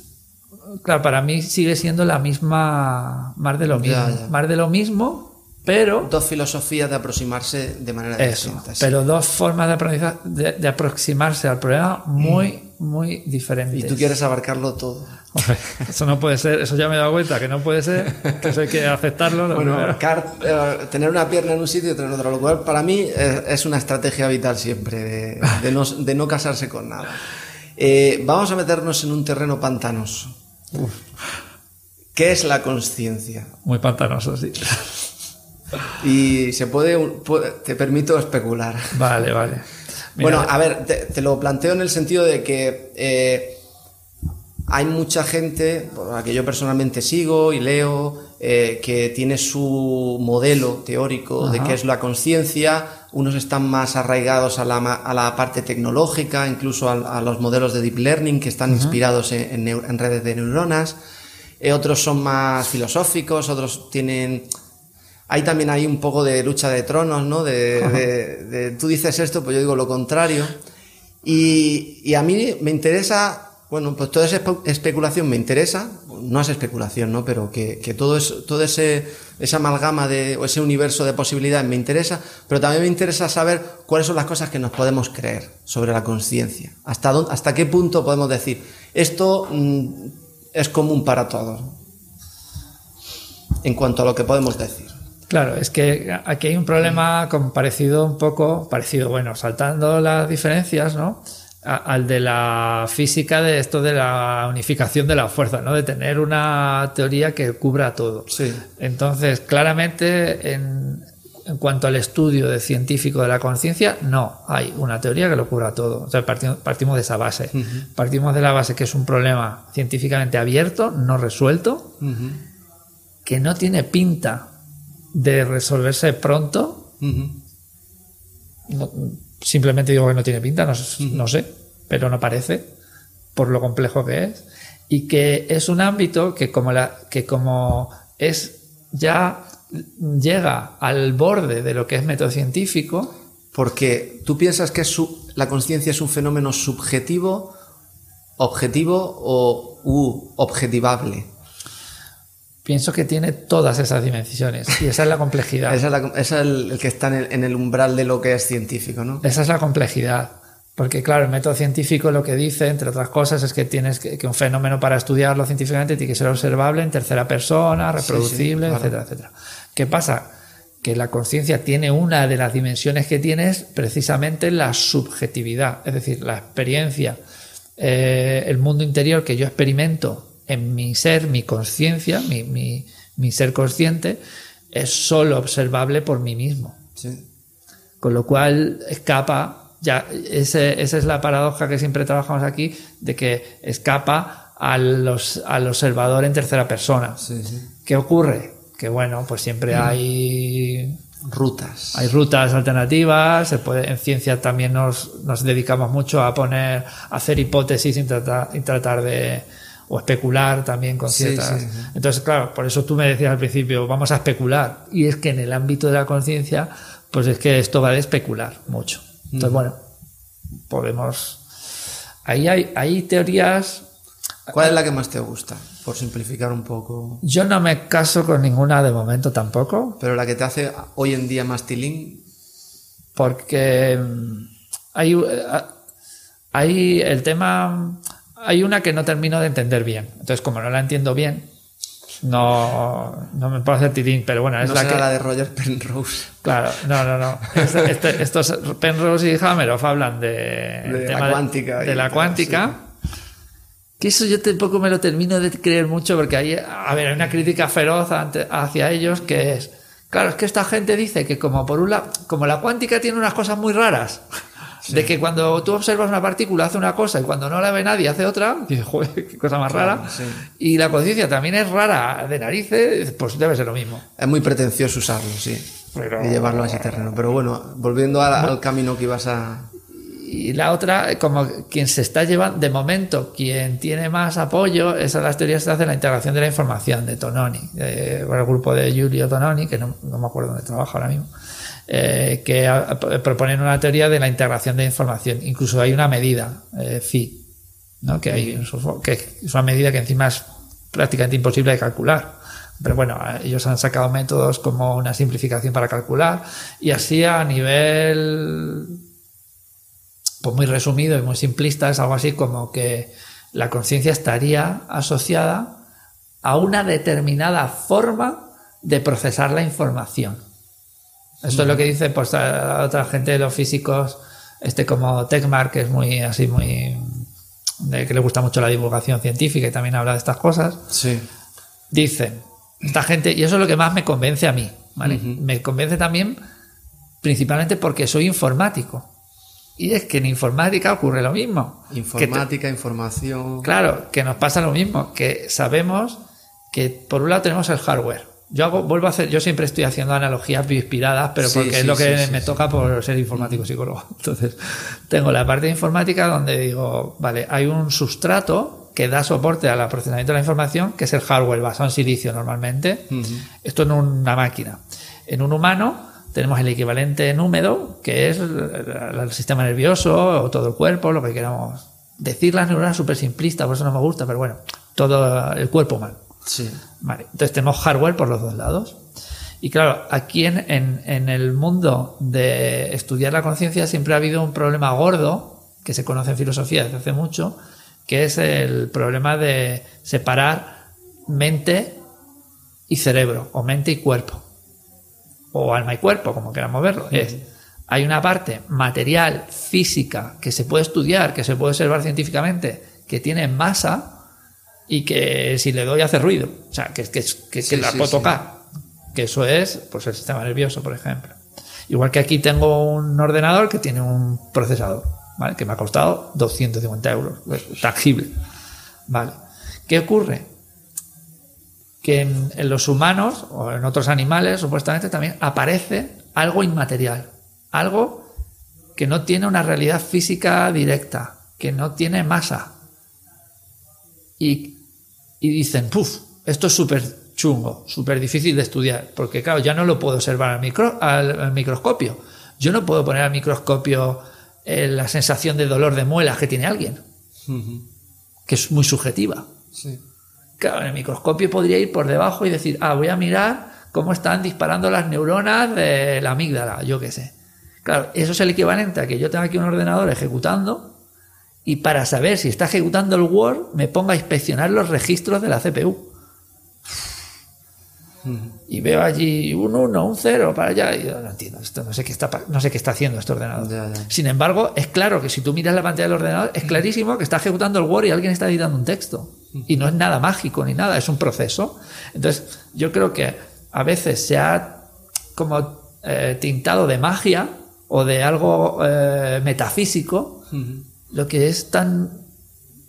claro, para mí sigue siendo la misma, más de lo mismo, más de lo mismo, pero... Dos filosofías de aproximarse de manera eso, Pero dos formas de, de, aproximarse al problema muy muy diferentes. Y tú quieres abarcarlo todo. eso no puede ser, eso ya me he dado cuenta que no puede ser, que eso hay que aceptarlo. Bueno, eh, tener una pierna en un sitio y otra en otro, lo cual para mí es, una estrategia vital siempre, de, no, casarse con nada. Eh, vamos a meternos en un terreno pantanoso. ¿Qué es la conciencia? Muy pantanoso, sí. Y se puede, te permito especular. Vale, vale. Bueno, a ver, te, lo planteo en el sentido de que eh, hay mucha gente, a la que yo personalmente sigo y leo, eh, que tiene su modelo teórico de qué es la conciencia. Unos están más arraigados a la, a la parte tecnológica, incluso a, los modelos de deep learning que están inspirados en, en, redes de neuronas. Eh, otros son más filosóficos, otros tienen hay también hay un poco de lucha de tronos, ¿no? De, tú dices esto, pues yo digo lo contrario. Y, a mí me interesa, bueno, pues toda esa especulación me interesa, no es especulación, ¿no? Pero que, todo, es, todo ese, esa amalgama de, o ese universo de posibilidades me interesa, pero también me interesa saber cuáles son las cosas que nos podemos creer sobre la conciencia. Hasta, hasta qué punto podemos decir, esto mm, es común para todos, en cuanto a lo que podemos decir. Claro, es que aquí hay un problema parecido un poco, parecido, bueno, saltando las diferencias, ¿no? al de la física de esto de la unificación de la fuerza, ¿no? De tener una teoría que cubra todo. Sí. Entonces, claramente, en, cuanto al estudio de científico de la conciencia, no hay una teoría que lo cubra todo. O sea, partimos, de esa base. Partimos de la base que es un problema científicamente abierto, no resuelto, que no tiene pinta de resolverse pronto. simplemente digo que no tiene pinta, no, sé, pero no parece, por lo complejo que es. Y que es un ámbito que como, la, que como es ya llega al borde de lo que es método científico. Porque tú piensas que la conciencia es un fenómeno subjetivo, objetivo o u objetivable pienso que tiene todas esas dimensiones y esa es la complejidad. [LAUGHS] esa es, el, que está en el, umbral de lo que es científico, ¿no? Esa es la complejidad. Porque claro, el método científico lo que dice, entre otras cosas, es que tienes que, un fenómeno para estudiarlo científicamente tiene que ser observable en tercera persona, reproducible, etcétera, etcétera. ¿Qué pasa? Que la conciencia tiene una de las dimensiones que tiene es precisamente la subjetividad, es decir, la experiencia, eh, el mundo interior que yo experimento en mi ser, mi conciencia, mi, ser consciente, es solo observable por mí mismo. Con lo cual escapa, ya esa es la paradoja que siempre trabajamos aquí, de que escapa al, al observador en tercera persona. ¿Qué ocurre? Que bueno, pues siempre hay rutas. Hay rutas alternativas, se puede, en ciencia también nos, nos dedicamos mucho a poner, a hacer hipótesis y tratar, y tratar de, o especular también con ciertas. Entonces, claro, por eso tú me decías al principio, vamos a especular. Y es que en el ámbito de la conciencia, pues es que esto va de especular mucho. Entonces, bueno, podemos. Ahí hay, hay teorías. ¿Cuál es la que más te gusta? Por simplificar un poco. Yo no me caso con ninguna de momento tampoco. Pero la que te hace hoy en día más tilín. Porque mm, hay, eh, hay el tema hay una que no termino de entender bien. Entonces, como no la entiendo bien, no, no me puedo hacer tirín, pero bueno, es la que. la de Roger Penrose. Claro, no, no, no. [LAUGHS] Este, estos Penrose y Hameroff hablan de. De la cuántica. De, la cuántica. Que eso yo tampoco me lo termino de creer mucho porque hay, a ver, hay una crítica feroz hacia ellos que es. Claro, es que esta gente dice que como por un lado, como la cuántica tiene unas cosas muy raras, de que cuando tú observas una partícula hace una cosa y cuando no la ve nadie hace otra, [LAUGHS] dices, joder, qué cosa más rara. Y la conciencia también es rara de narices, pues debe ser lo mismo. Es muy pretencioso usarlo, sí. Y llevarlo a ese terreno. Pero bueno, volviendo al, camino que ibas a. Y la otra, como quien se está llevando, de momento, quien tiene más apoyo, es a las teorías que hace la integración de la información de Tononi, por el grupo de Giulio Tononi, que no, no me acuerdo dónde trabaja ahora mismo. Eh, que proponen una teoría de la integración de información. Incluso hay una medida, eh, phi, ¿no? que, hay, que es una medida que encima es prácticamente imposible de calcular. Pero bueno, ellos han sacado métodos como una simplificación para calcular y así a nivel pues muy resumido y muy simplista, es algo así como que la conciencia estaría asociada a una determinada forma de procesar la información. Esto es lo que dice pues, otra gente de los físicos, este como Techmark, que es muy así, muy. De, que le gusta mucho la divulgación científica y también habla de estas cosas. Sí. Dice, esta gente, y eso es lo que más me convence a mí, ¿vale? Me convence también principalmente porque soy informático. Y es que en informática ocurre lo mismo. Informática, información. Claro, que nos pasa lo mismo, que sabemos que por un lado tenemos el hardware. Yo hago, vuelvo a hacer, yo siempre estoy haciendo analogías inspiradas, pero porque es lo que me toca por ser informático psicólogo. [LAUGHS] Entonces, tengo la parte de informática donde digo, vale, hay un sustrato que da soporte al procesamiento de la información, que es el hardware basado en silicio normalmente. Esto en una máquina. En un humano tenemos el equivalente en húmedo, que es el, sistema nervioso o todo el cuerpo, lo que queramos decir las neuronas súper simplista, por eso no me gusta, pero bueno, todo el cuerpo humano. Sí. Vale, entonces tenemos hardware por los dos lados. Y claro, aquí en, en, el mundo de estudiar la conciencia siempre ha habido un problema gordo, que se conoce en filosofía desde hace mucho, que es el problema de separar mente y cerebro, o mente y cuerpo o alma y cuerpo, como queramos verlo. Es, hay una parte material, física, que se puede estudiar, que se puede observar científicamente, que tiene masa y que si le doy hace ruido. O sea, que, que, que, la puedo tocar. Que eso es pues, el sistema nervioso, por ejemplo. Igual que aquí tengo un ordenador que tiene un procesador, ¿vale? Que me ha costado 250 euros, tangible. ¿Vale? ¿Qué ocurre? que en, los humanos o en otros animales supuestamente también aparece algo inmaterial, algo que no tiene una realidad física directa, que no tiene masa. Y, dicen, puf, esto es súper chungo, súper difícil de estudiar, porque claro, ya no lo puedo observar al, micro, al, microscopio. Yo no puedo poner al microscopio eh, la sensación de dolor de muelas que tiene alguien, que es muy subjetiva. Sí. Claro, en el microscopio podría ir por debajo y decir, ah, voy a mirar cómo están disparando las neuronas de la amígdala, yo qué sé. Claro, eso es el equivalente a que yo tenga aquí un ordenador ejecutando y para saber si está ejecutando el Word me ponga a inspeccionar los registros de la CPU. Y veo allí un 1, un 0 para allá y yo no entiendo esto, no sé qué está, no sé qué está haciendo este ordenador. Sin embargo, es claro que si tú miras la pantalla del ordenador, es clarísimo que está ejecutando el Word y alguien está editando un texto. Y no es nada mágico ni nada, es un proceso. Entonces, yo creo que a veces se ha como eh, tintado de magia o de algo eh, metafísico, lo que es tan,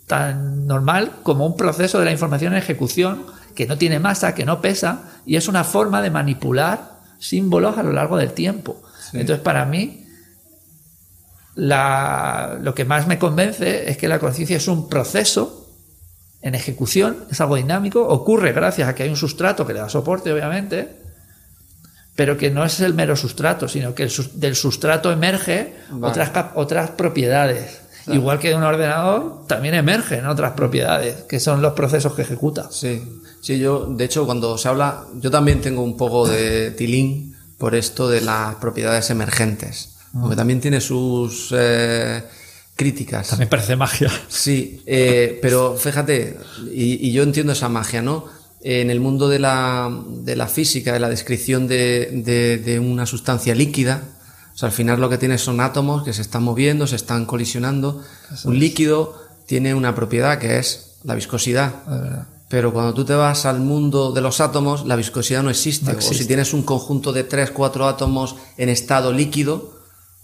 tan normal como un proceso de la información en ejecución que no tiene masa, que no pesa, y es una forma de manipular símbolos a lo largo del tiempo. Entonces, para mí, lo que más me convence es que la conciencia es un proceso en ejecución, es algo dinámico, ocurre gracias a que hay un sustrato que le da soporte, obviamente, pero que no es el mero sustrato, sino que del sustrato emerge otras, otras propiedades. Igual que de un ordenador, también emergen otras propiedades, que son los procesos que ejecuta. Sí, sí, yo, de hecho, cuando se habla, yo también tengo un poco de tilín por esto de las propiedades emergentes, porque ah. también tiene sus... Eh, críticas. También parece magia. Sí, eh, pero fíjate, y, yo entiendo esa magia, ¿no? En el mundo de la, de la física, de la descripción de, de, una sustancia líquida, o sea, al final lo que tienes son átomos que se están moviendo, se están colisionando. Un líquido tiene una propiedad que es la viscosidad. Pero cuando tú te vas al mundo de los átomos, la viscosidad no existe. O si tienes un conjunto de tres, cuatro átomos en estado líquido,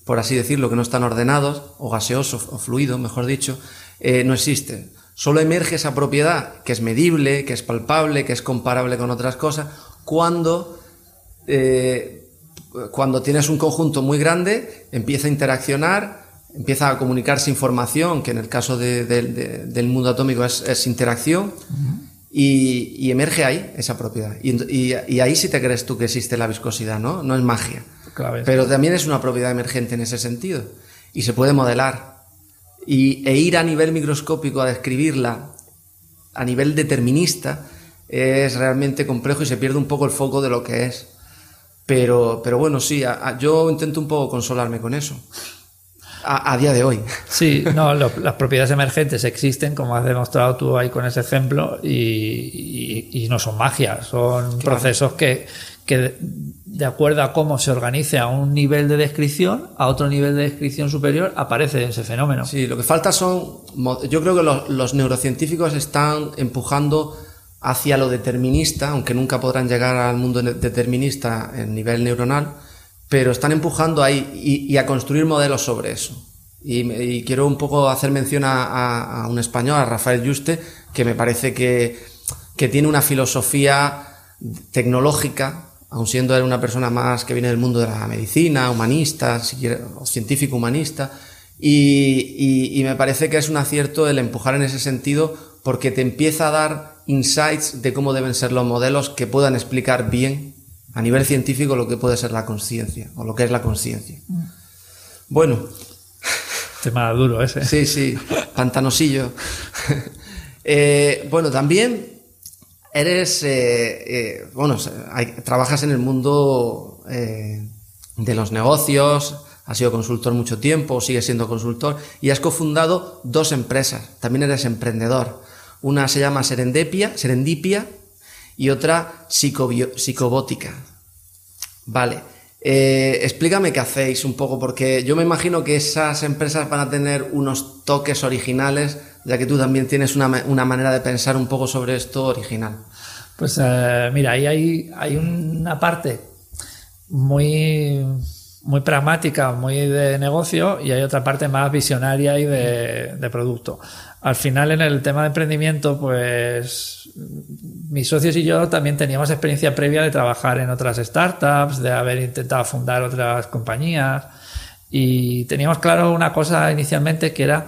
por así decirlo, que no están ordenados, o gaseosos, o fluidos, mejor dicho, eh, no existen. Solo emerge esa propiedad que es medible, que es palpable, que es comparable con otras cosas, cuando, eh, cuando tienes un conjunto muy grande, empieza a interaccionar, empieza a comunicarse información, que en el caso del mundo atómico es, interacción, y, emerge ahí esa propiedad. Y, y, ahí sí te crees tú que existe la viscosidad, ¿no? No es magia. Pero también es una propiedad emergente en ese sentido y se puede modelar. Y, e ir a nivel microscópico a describirla a nivel determinista es realmente complejo y se pierde un poco el foco de lo que es. Pero, pero bueno, sí, yo intento un poco consolarme con eso. A, día de hoy. Sí, no, [LAUGHS] las propiedades emergentes existen, como has demostrado tú ahí con ese ejemplo, y, no son magia, son procesos que, que de acuerdo a cómo se organice a un nivel de descripción, a otro nivel de descripción superior, aparece ese fenómeno. Sí, lo que falta son, yo creo que los, neurocientíficos están empujando hacia lo determinista, aunque nunca podrán llegar al mundo determinista en nivel neuronal, pero están empujando ahí y, a construir modelos sobre eso. Y, quiero un poco hacer mención a, un español, a Rafael Juste, que me parece que, que tiene una filosofía tecnológica aun siendo él una persona más que viene del mundo de la medicina, humanista, científico humanista, y, me parece que es un acierto el empujar en ese sentido porque te empieza a dar insights de cómo deben ser los modelos que puedan explicar bien a nivel científico lo que puede ser la conciencia o lo que es la conciencia. Bueno. Tema duro ese. Sí, sí, pantanosillo. [LAUGHS] Eh, bueno, también eres, eh, eh, bueno, trabajas en el mundo de los negocios, has sido consultor mucho tiempo, sigues siendo consultor y has cofundado dos empresas. También eres emprendedor. Una se llama Serendipia, Serendipia y otra Psicobótica. Vale. explícame qué hacéis un poco, porque yo me imagino que esas empresas van a tener unos toques originales ya que tú también tienes una, una manera de pensar un poco sobre esto original. Pues eh, mira, ahí hay, hay una parte muy, muy pragmática, muy de negocio y hay otra parte más visionaria y de, de, producto. Al final en el tema de emprendimiento, pues mis socios y yo también teníamos experiencia previa de trabajar en otras startups, de haber intentado fundar otras compañías y teníamos claro una cosa inicialmente que era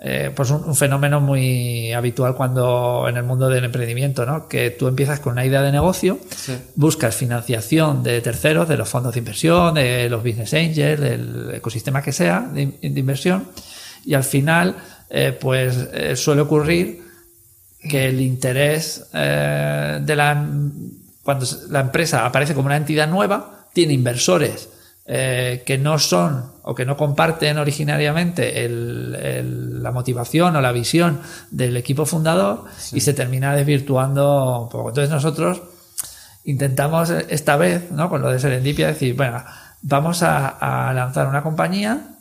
eh, pues un, fenómeno muy habitual cuando en el mundo del emprendimiento, ¿no? Que tú empiezas con una idea de negocio, buscas financiación de terceros, de los fondos de inversión, de los business angels, del ecosistema que sea de, inversión, y al final, eh, pues eh, suele ocurrir que el interés de la cuando la empresa aparece como una entidad nueva, tiene inversores eh, que no son o que no comparten originariamente la motivación o la visión del equipo fundador y se termina desvirtuando un poco. Entonces nosotros intentamos esta vez, ¿no? con lo de Serendipia, decir, bueno, vamos a, lanzar una compañía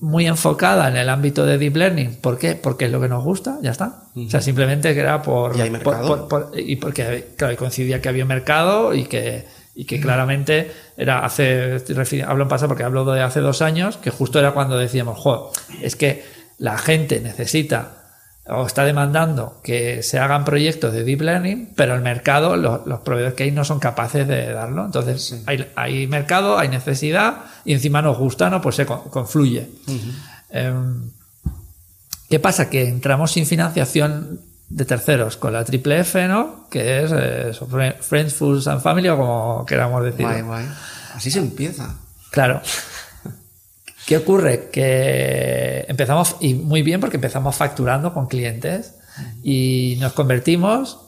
muy enfocada en el ámbito de deep learning. ¿Por qué? Porque es lo que nos gusta, ya está. O sea, simplemente que era por... ¿Y hay mercado? y porque, claro, coincidía que había mercado y que y que claramente era hace, hablo en pasado porque hablo de hace dos años, que justo era cuando decíamos, jo, es que la gente necesita o está demandando que se hagan proyectos de deep learning, pero el mercado, los, proveedores que hay no son capaces de darlo. Entonces, hay, mercado, hay necesidad y encima nos gusta, ¿no? Pues se confluye. Em, ¿Qué pasa? Que entramos sin financiación de terceros con la triple F, ¿no? Que es eh, Friends, Foods and Family o como queramos decir. Guay, guay. Así se empieza. Claro. ¿Qué ocurre? Que empezamos, y muy bien porque empezamos facturando con clientes y nos convertimos,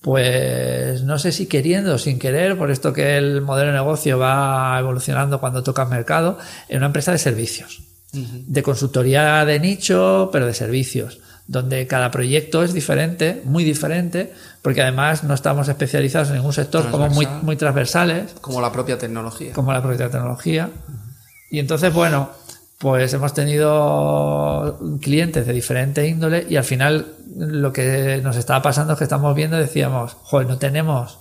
pues no sé si queriendo o sin querer, por esto que el modelo de negocio va evolucionando cuando toca el mercado, en una empresa de servicios, de consultoría de nicho, pero de servicios donde cada proyecto es diferente, muy diferente, porque además no estamos especializados en ningún sector, como muy, muy transversales. Como la propia tecnología. Como la propia tecnología. Y entonces, bueno, pues hemos tenido clientes de diferente índole y al final lo que nos estaba pasando es que estamos viendo, decíamos, joder, no tenemos,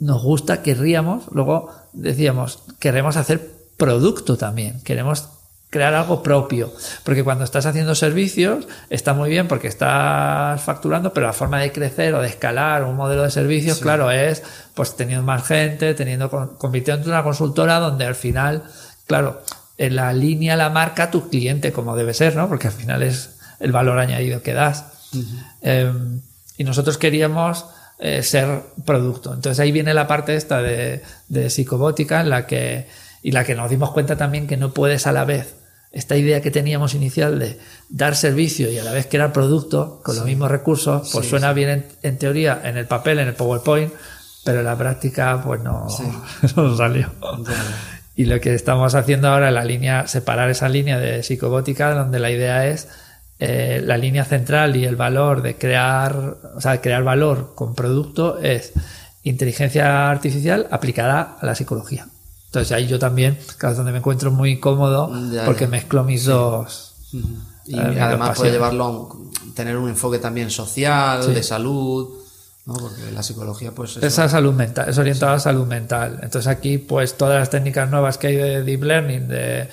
nos gusta, querríamos, luego decíamos, queremos hacer producto también, queremos crear algo propio. Porque cuando estás haciendo servicios, está muy bien porque estás facturando, pero la forma de crecer o de escalar un modelo de servicios, claro, es pues teniendo más gente, teniendo, convirtiéndote en una consultora donde al final, claro, en la línea la marca tu cliente como debe ser, ¿no? Porque al final es el valor añadido que das. Em, y nosotros queríamos eh, ser producto. Entonces ahí viene la parte esta de, de psicobótica en la que y la que nos dimos cuenta también que no puedes a la vez esta idea que teníamos inicial de dar servicio y a la vez crear producto con los mismos recursos, pues suena bien en, teoría, en el papel, en el PowerPoint, pero en la práctica pues no, [LAUGHS] no salió. Y lo que estamos haciendo ahora es la línea, separar esa línea de psicobótica, donde la idea es eh, la línea central y el valor de crear, o sea, crear valor con producto es inteligencia artificial aplicada a la psicología. Entonces ahí yo también, claro, es donde me encuentro muy cómodo porque mezclo mis dos. Y eh, además puede llevarlo a tener un enfoque también social, de salud. ¿No? Porque la psicología, pues. Es salud mental, es orientada a salud mental. Entonces aquí, pues todas las técnicas nuevas que hay de deep learning, de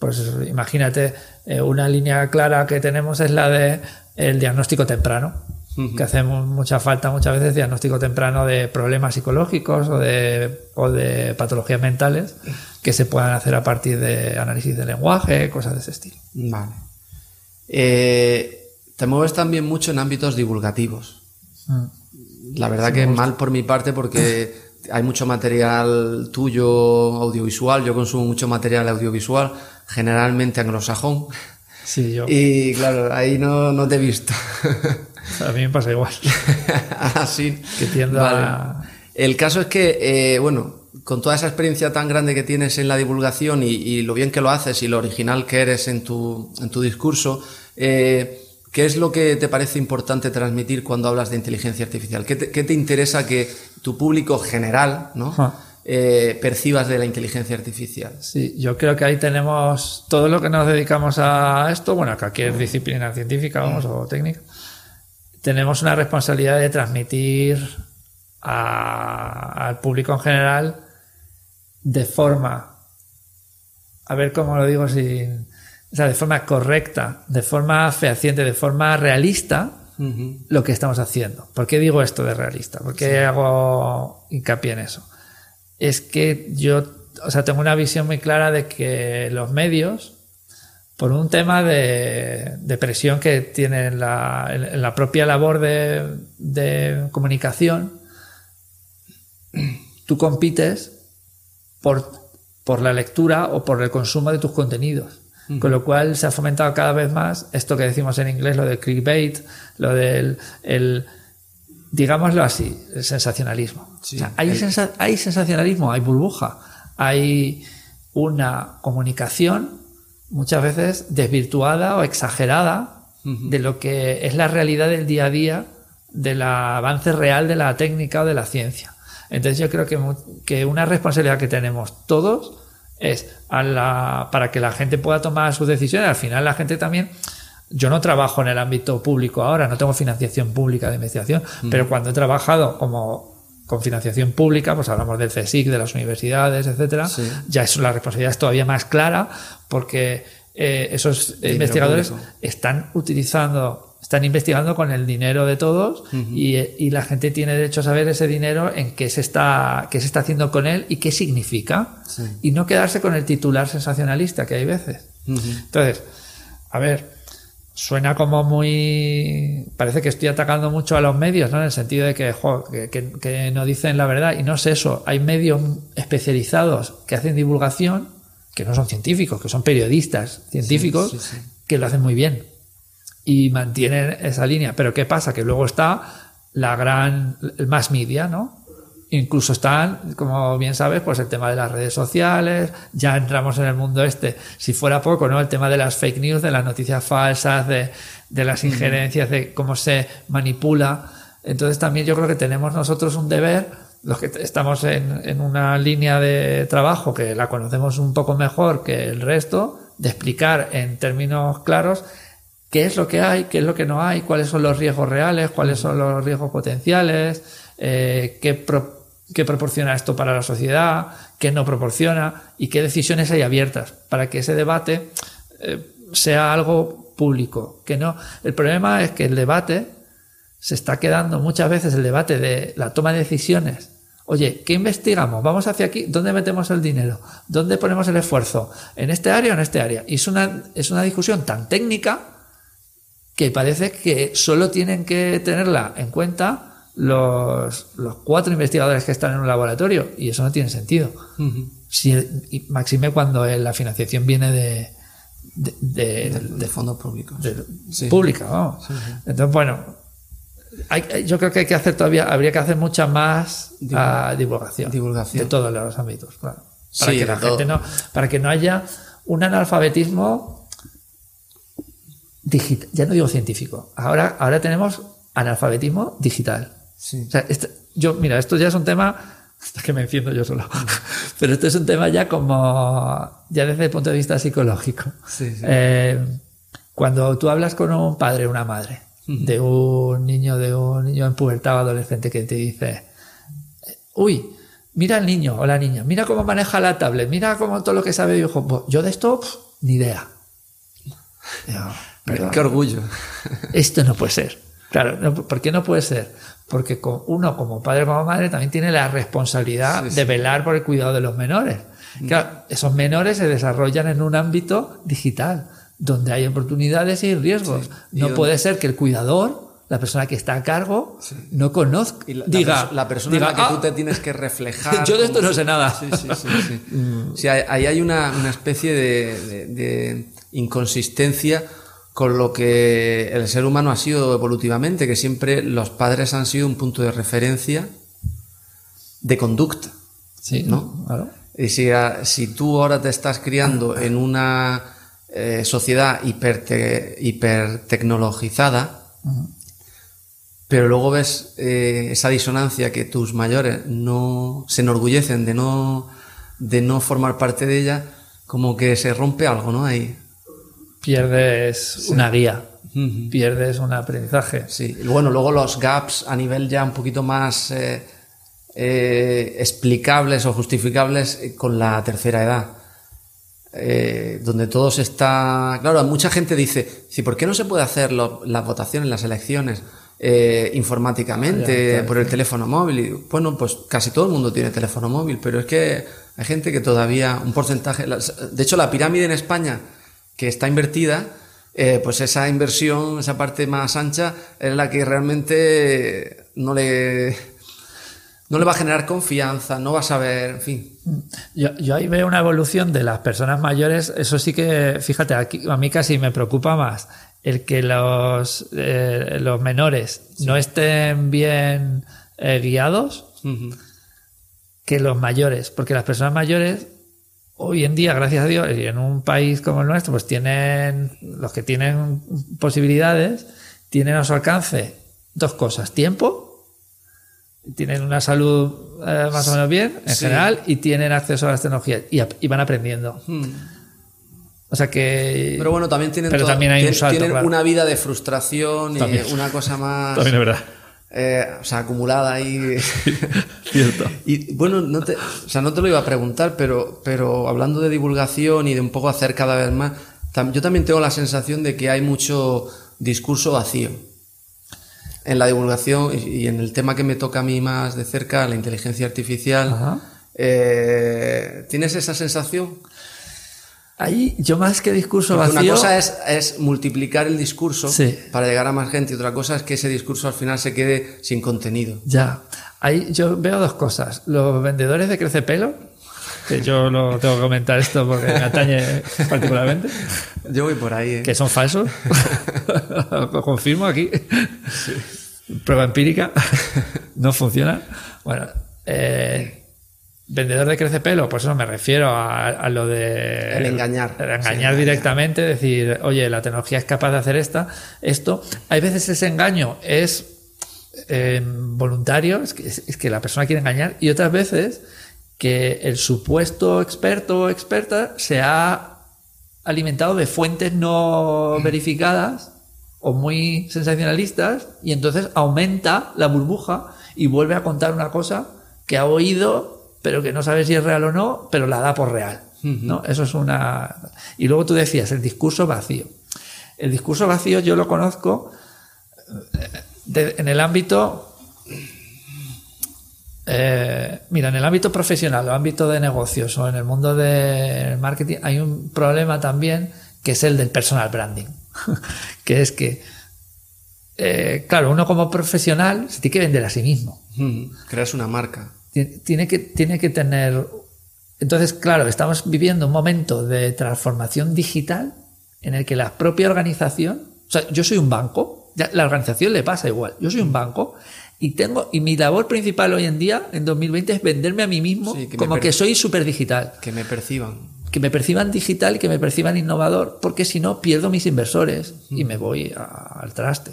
pues imagínate, eh, una línea clara que tenemos es la de el diagnóstico temprano, que hacemos mucha falta muchas veces diagnóstico temprano de problemas psicológicos o de, o de patologías mentales que se puedan hacer a partir de análisis de lenguaje, cosas de ese estilo. Vale. Eh, te mueves también mucho en ámbitos divulgativos. Mm. La verdad que mal por mi parte porque hay mucho material tuyo audiovisual, yo consumo mucho material audiovisual, generalmente anglosajón. Sí, yo. Y claro, ahí no, no te he visto. [LAUGHS] A mí me pasa igual. [LAUGHS] Así. Que tiendo a... El caso es que, eh, bueno, con toda esa experiencia tan grande que tienes en la divulgación y, lo bien que lo haces y lo original que eres en tu, en tu discurso, eh, ¿qué es lo que te parece importante transmitir cuando hablas de inteligencia artificial? ¿Qué te, qué te interesa que tu público general, ¿no? Eh, percibas de la inteligencia artificial. Sí, yo creo que ahí tenemos todo lo que nos dedicamos a esto, bueno, a cualquier disciplina científica, vamos, o técnica, tenemos una responsabilidad de transmitir al público en general de forma, a ver cómo lo digo sin, o sea, de forma correcta, de forma fehaciente, de forma realista, lo que estamos haciendo. ¿Por qué digo esto de realista? ¿Por qué hago hincapié en eso? Es que yo, o sea, tengo una visión muy clara de que los medios, por un tema de, presión que tienen la, en la propia labor de, de comunicación, tú compites por, por la lectura o por el consumo de tus contenidos. Con lo cual se ha fomentado cada vez más esto que decimos en inglés, lo del clickbait, lo del, el, digámoslo así, el sensacionalismo. hay, hay sensacionalismo, hay burbuja, hay una comunicación muchas veces desvirtuada o exagerada de lo que es la realidad del día a día, del avance real de la técnica o de la ciencia. Entonces yo creo que, que una responsabilidad que tenemos todos es a la, para que la gente pueda tomar sus decisiones. Al final la gente también... Yo no trabajo en el ámbito público ahora, no tengo financiación pública de investigación, pero cuando he trabajado como con financiación pública, pues hablamos del CSIC, de las universidades, etcétera, ya es, la responsabilidad es todavía más clara porque eh, esos investigadores están utilizando están investigando con el dinero de todos y, la gente tiene derecho a saber ese dinero en qué se está, qué se está haciendo con él y qué significa. Y no quedarse con el titular sensacionalista que hay veces. Entonces, a ver, suena como muy... Parece que estoy atacando mucho a los medios, ¿no? En el sentido de que, que, que no dicen la verdad. Y no es eso. Hay medios especializados que hacen divulgación, que no son científicos, que son periodistas científicos, que lo hacen muy bien y mantienen esa línea. Pero ¿qué pasa? Que luego está la gran, el más media, ¿no? Incluso están, como bien sabes, pues el tema de las redes sociales, ya entramos en el mundo este, si fuera poco, ¿no? El tema de las fake news, de las noticias falsas, de, de las injerencias, de cómo se manipula. Entonces también yo creo que tenemos nosotros un deber, los que estamos en, en una línea de trabajo que la conocemos un poco mejor que el resto, de explicar en términos claros qué es lo que hay, qué es lo que no hay, cuáles son los riesgos reales, cuáles son los riesgos potenciales, eh, qué, qué, proporciona esto para la sociedad, qué no proporciona y qué decisiones hay abiertas para que ese debate eh, sea algo público. Que no, el problema es que el debate se está quedando muchas veces el debate de la toma de decisiones. Oye, ¿qué investigamos? Vamos hacia aquí. ¿Dónde metemos el dinero? ¿Dónde ponemos el esfuerzo? ¿En este área o en este área? Y es una, es una discusión tan técnica que parece que solo tienen que tenerla en cuenta los, los cuatro investigadores que están en un laboratorio y eso no tiene sentido. si, y máxime cuando la financiación viene de, de, fondos públicos. Pública, vamos. Entonces, bueno, yo creo que hay que hacer todavía, habría que hacer mucha más ah, divulgación, divulgación, de todos los ámbitos, claro. Para que la gente no, para que no haya un analfabetismo digital, ya no digo científico, ahora, ahora tenemos analfabetismo digital. Este, yo, mira, esto ya es un tema [LAUGHS] que me enciendo yo solo. [LAUGHS] Pero esto es un tema ya como, ya desde el punto de vista psicológico. Eh, cuando tú hablas con un padre o una madre de un niño, de un niño en pubertad o adolescente que te dice, uy, mira al niño o la niña, mira cómo maneja la tablet, mira cómo todo lo que sabe, yo, yo de esto, ni idea. [LAUGHS] Pero, qué orgullo. Esto no puede ser. Claro, ¿por qué no puede ser? Porque uno como padre o como madre también tiene la responsabilidad de velar por el cuidado de los menores. Mm. Claro, esos menores se desarrollan en un ámbito digital, donde hay oportunidades y riesgos. no puede ser que el cuidador, la persona que está a cargo, no conozca, diga, la, persona en la que tú ah, te tienes que reflejar. [LAUGHS] Yo de esto no sé nada. Sí, sí, sí. sí. [LAUGHS] ahí hay una, especie de inconsistencia con lo que el ser humano ha sido evolutivamente, que siempre los padres han sido un punto de referencia de conducta. Sí, ¿no? Y si, si, tú ahora te estás criando en una eh, sociedad hiper hipertecnologizada, pero luego ves eh, esa disonancia que tus mayores no se enorgullecen de no, de no formar parte de ella, como que se rompe algo, ¿no? Ahí pierdes una guía, pierdes un aprendizaje. Sí, y bueno, luego los gaps a nivel ya un poquito más eh, eh, explicables o justificables eh, con la tercera edad. donde todo se está. Claro, mucha gente dice: ¿por qué no se puede hacer las votaciones, las elecciones informáticamente, por el teléfono móvil? Y, bueno, pues casi todo el mundo tiene teléfono móvil, pero es que hay gente que todavía, un porcentaje. De hecho, la pirámide en España que está invertida, eh, pues esa inversión, esa parte más ancha, es la que realmente no le, no le va a generar confianza, no va a saber, en fin. Yo, ahí veo una evolución de las personas mayores, eso sí que, fíjate, aquí, a mí casi me preocupa más el que los, eh, los menores no estén bien eh, guiados que los mayores, porque las personas mayores hoy en día, gracias a Dios, y en un país como el nuestro, pues tienen, los que tienen posibilidades, tienen a su alcance dos cosas, tiempo, tienen una salud eh, más o menos bien en general y tienen acceso a las tecnologías y, van aprendiendo. Hmm. O sea que. Pero bueno, también tienen, pero también hay tienen, una vida de frustración y una cosa [LAUGHS] más. También es verdad. Eh, o sea, acumulada ahí. [LAUGHS] [LAUGHS] Cierto. Y bueno, no te, o sea, no te lo iba a preguntar, pero, pero hablando de divulgación y de un poco hacer cada vez más, yo también tengo la sensación de que hay mucho discurso vacío en la divulgación y en el tema que me toca a mí más de cerca, la inteligencia artificial. Eh, ¿Tienes esa sensación? Ahí yo más que discurso vacío... Una cosa es, multiplicar el discurso para llegar a más gente y otra cosa es que ese discurso al final se quede sin contenido. Ya. Ahí yo veo dos cosas. Los vendedores de Crece Pelo, que yo lo tengo que comentar esto porque me atañe particularmente. [LAUGHS] Yo voy por ahí. ¿eh? Que son falsos. [LAUGHS] lo confirmo aquí. Prueba empírica. no funciona. Bueno, eh, vendedor de crece pelo, pues eso me refiero a, lo de el engañar, engañar directamente, decir, oye, la tecnología es capaz de hacer esta, esto. Hay veces ese engaño es eh, voluntario, es que, es que, la persona quiere engañar, y otras veces que el supuesto experto o experta se ha alimentado de fuentes no mm. verificadas o muy sensacionalistas, y entonces aumenta la burbuja y vuelve a contar una cosa que ha oído pero que no sabe si es real o no, pero la da por real. ¿no? Eso es una. Y luego tú decías, el discurso vacío. El discurso vacío yo lo conozco eh, en el ámbito. Eh, mira, en el ámbito profesional o ámbito de negocios o en el mundo del marketing hay un problema también que es el del personal branding. [LAUGHS] que es que, eh, claro, uno como profesional se tiene que vender a sí mismo. Creas una marca tiene que, tiene que tener... Entonces, claro, estamos viviendo un momento de transformación digital en el que la propia organización, o sea, yo soy un banco la organización le pasa igual. Yo soy un banco y tengo y mi labor principal hoy en día, en 2020, es venderme a mí mismo como que soy súper digital. Que me perciban. Que me perciban digital y que me perciban innovador, porque si no pierdo mis inversores y me voy al traste.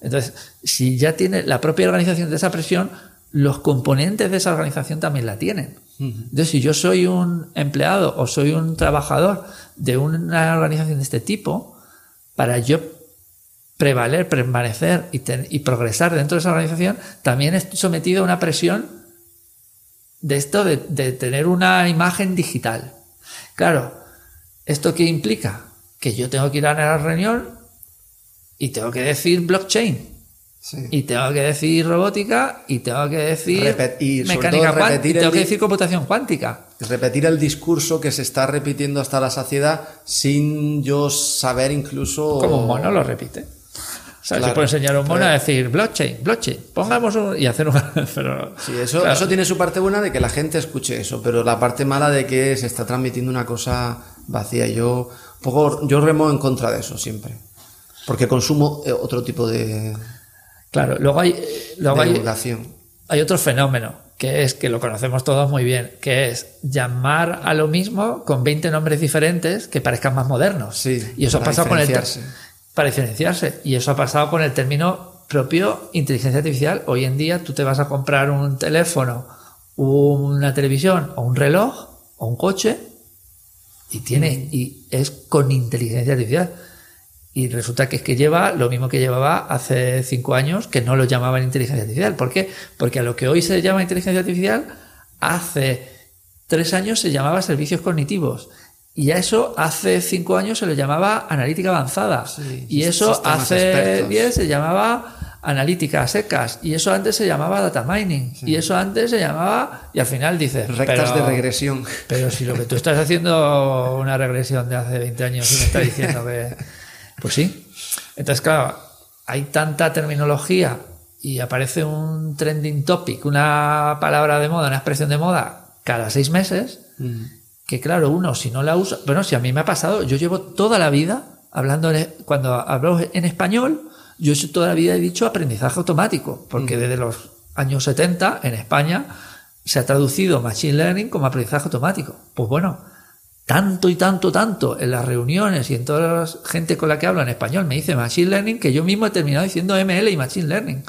Entonces, si ya tiene la propia organización de esa presión, los componentes de esa organización también la tienen. Entonces, si yo soy un empleado o soy un trabajador de una organización de este tipo, para yo prevaler, permanecer y, progresar dentro de esa organización, también estoy sometido a una presión de esto de, tener una imagen digital. Claro, ¿esto qué implica? Que yo tengo que ir a la reunión y tengo que decir blockchain. Y tengo que decir robótica y tengo que decir mecánica cuántica y tengo que decir computación cuántica. Repetir el discurso que se está repitiendo hasta la saciedad sin yo saber incluso... Como un mono lo repite. O sea, puede enseñar a un mono a decir blockchain, blockchain, pongamos un, y hacer un. [LAUGHS] Pero, sí, eso, eso tiene su parte buena de que la gente escuche eso, pero la parte mala de que se está transmitiendo una cosa vacía. Yo, poco, yo remo en contra de eso siempre. Porque consumo eh, otro tipo de. Claro, luego hay. Luego hay, hay otro fenómeno, que es que lo conocemos todos muy bien, que es llamar a lo mismo con 20 nombres diferentes que parezcan más modernos. Sí, y eso ha pasado con el para diferenciarse. Y eso ha pasado con el término propio inteligencia artificial. Hoy en día tú te vas a comprar un teléfono, una televisión o un reloj o un coche y tiene mm. y es con inteligencia artificial. Y resulta que es que lleva lo mismo que llevaba hace cinco años, que no lo llamaban inteligencia artificial. ¿Por qué? Porque a lo que hoy se llama inteligencia artificial, hace tres años se llamaba servicios cognitivos. Y a eso hace cinco años se le llamaba analítica avanzada. y eso hace diez se llamaba analítica secas. Y eso antes se llamaba data mining. Y eso antes se llamaba. Y al final dices. Rectas de regresión. Pero si lo que tú estás haciendo una regresión de hace 20 años y me está diciendo que. Pues sí. Entonces, claro, hay tanta terminología y aparece un trending topic, una palabra de moda, una expresión de moda cada seis meses. Mm que claro, uno si no la usa, bueno, si a mí me ha pasado, yo llevo toda la vida hablando, cuando hablo en español, yo toda la vida he dicho aprendizaje automático, porque desde los años 70 en España se ha traducido Machine Learning como aprendizaje automático. Pues bueno, tanto y tanto, tanto en las reuniones y en toda la gente con la que hablo en español me dice Machine Learning que yo mismo he terminado diciendo ML y Machine Learning,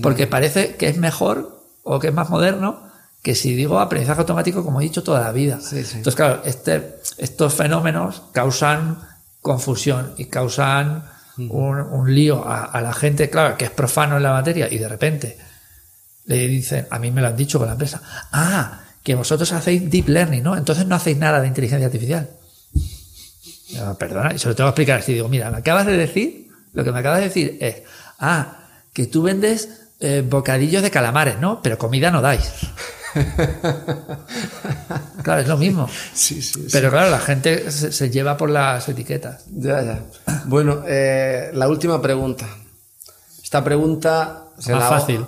porque parece que es mejor o que es más moderno que si digo aprendizaje automático, como he dicho toda la vida. Entonces, claro, este, estos fenómenos causan confusión y causan un, lío a, la gente, claro, que es profano en la materia y de repente le dicen, a mí me lo han dicho con la empresa, ah, que vosotros hacéis deep learning, ¿no? Entonces no hacéis nada de inteligencia artificial. perdona, y se lo tengo que explicar así. Digo, mira, me acabas de decir, lo que me acabas de decir es, ah, que tú vendes eh, bocadillos de calamares, ¿no? Pero comida no dais. [LAUGHS] claro, es lo mismo. Sí, sí, Pero claro, la gente se, lleva por las etiquetas. Ya, ya. Bueno, eh, la última pregunta. Esta pregunta... Se Más fácil.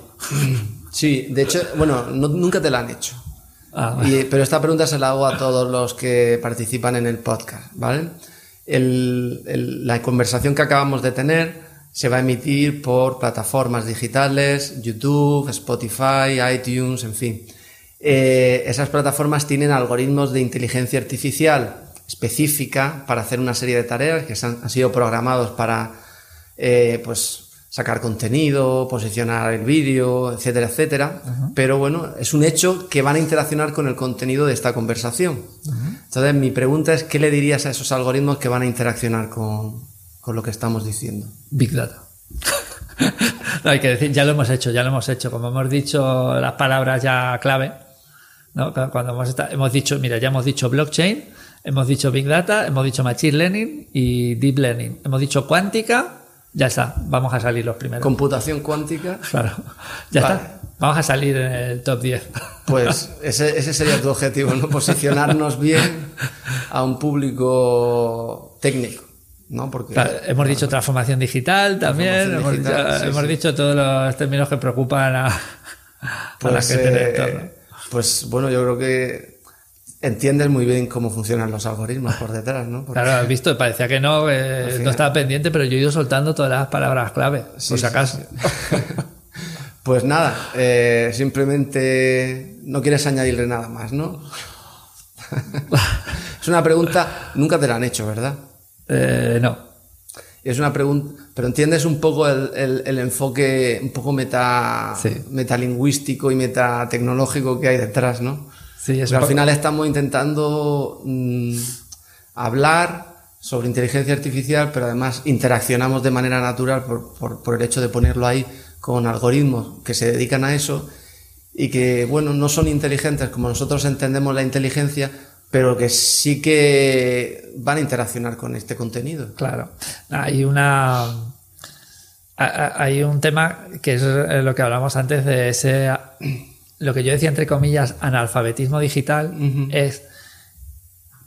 Sí, de hecho, bueno, nunca te la han hecho. Ah, pero esta pregunta se la hago a todos los que participan en el podcast, ¿vale? la conversación que acabamos de tener se va a emitir por plataformas digitales, YouTube, Spotify, iTunes, en fin. Eh, esas plataformas tienen algoritmos de inteligencia artificial específica para hacer una serie de tareas que han, sido programados para eh, pues, sacar contenido, posicionar el vídeo, etcétera, etcétera. Pero bueno, es un hecho que van a interaccionar con el contenido de esta conversación. Entonces, mi pregunta es, ¿qué le dirías a esos algoritmos que van a interaccionar con, con lo que estamos diciendo? Big Data. [LAUGHS] no, hay que decir, ya lo hemos hecho, ya lo hemos hecho. Como hemos dicho las palabras ya clave, ¿no? Cuando hemos, hemos dicho, mira, ya hemos dicho blockchain, hemos dicho big data, hemos dicho machine learning y deep learning. Hemos dicho cuántica, ya está, vamos a salir los primeros. Computación cuántica. Claro, ya está. Vamos a salir en el top 10. Pues ese, ese sería tu objetivo, ¿no? Posicionarnos bien a un público técnico. ¿no? Porque, hemos dicho transformación digital también, hemos, dicho, todos los términos que preocupan a, la pues, gente eh, pues bueno, yo creo que entiendes muy bien cómo funcionan los algoritmos por detrás, ¿no? Claro, has visto, parecía que no, no estaba pendiente, pero yo he ido soltando todas las palabras clave, por si acaso. [LAUGHS] pues nada, eh, simplemente no quieres añadirle nada más, ¿no? [LAUGHS] es una pregunta, nunca te la han hecho, ¿verdad? Eh, no. Es una pregunta, pero entiendes un poco el, el, enfoque un poco meta, metalingüístico y metatecnológico que hay detrás, ¿no? Sí, es al final estamos intentando mm, hablar sobre inteligencia artificial, pero además interaccionamos de manera natural por, por, por, el hecho de ponerlo ahí con algoritmos que se dedican a eso y que, bueno, no son inteligentes como nosotros entendemos la inteligencia, pero que sí que van a interaccionar con este contenido. Claro. Hay una. Hay un tema que es lo que hablamos antes de ese. Lo que yo decía entre comillas, analfabetismo digital, es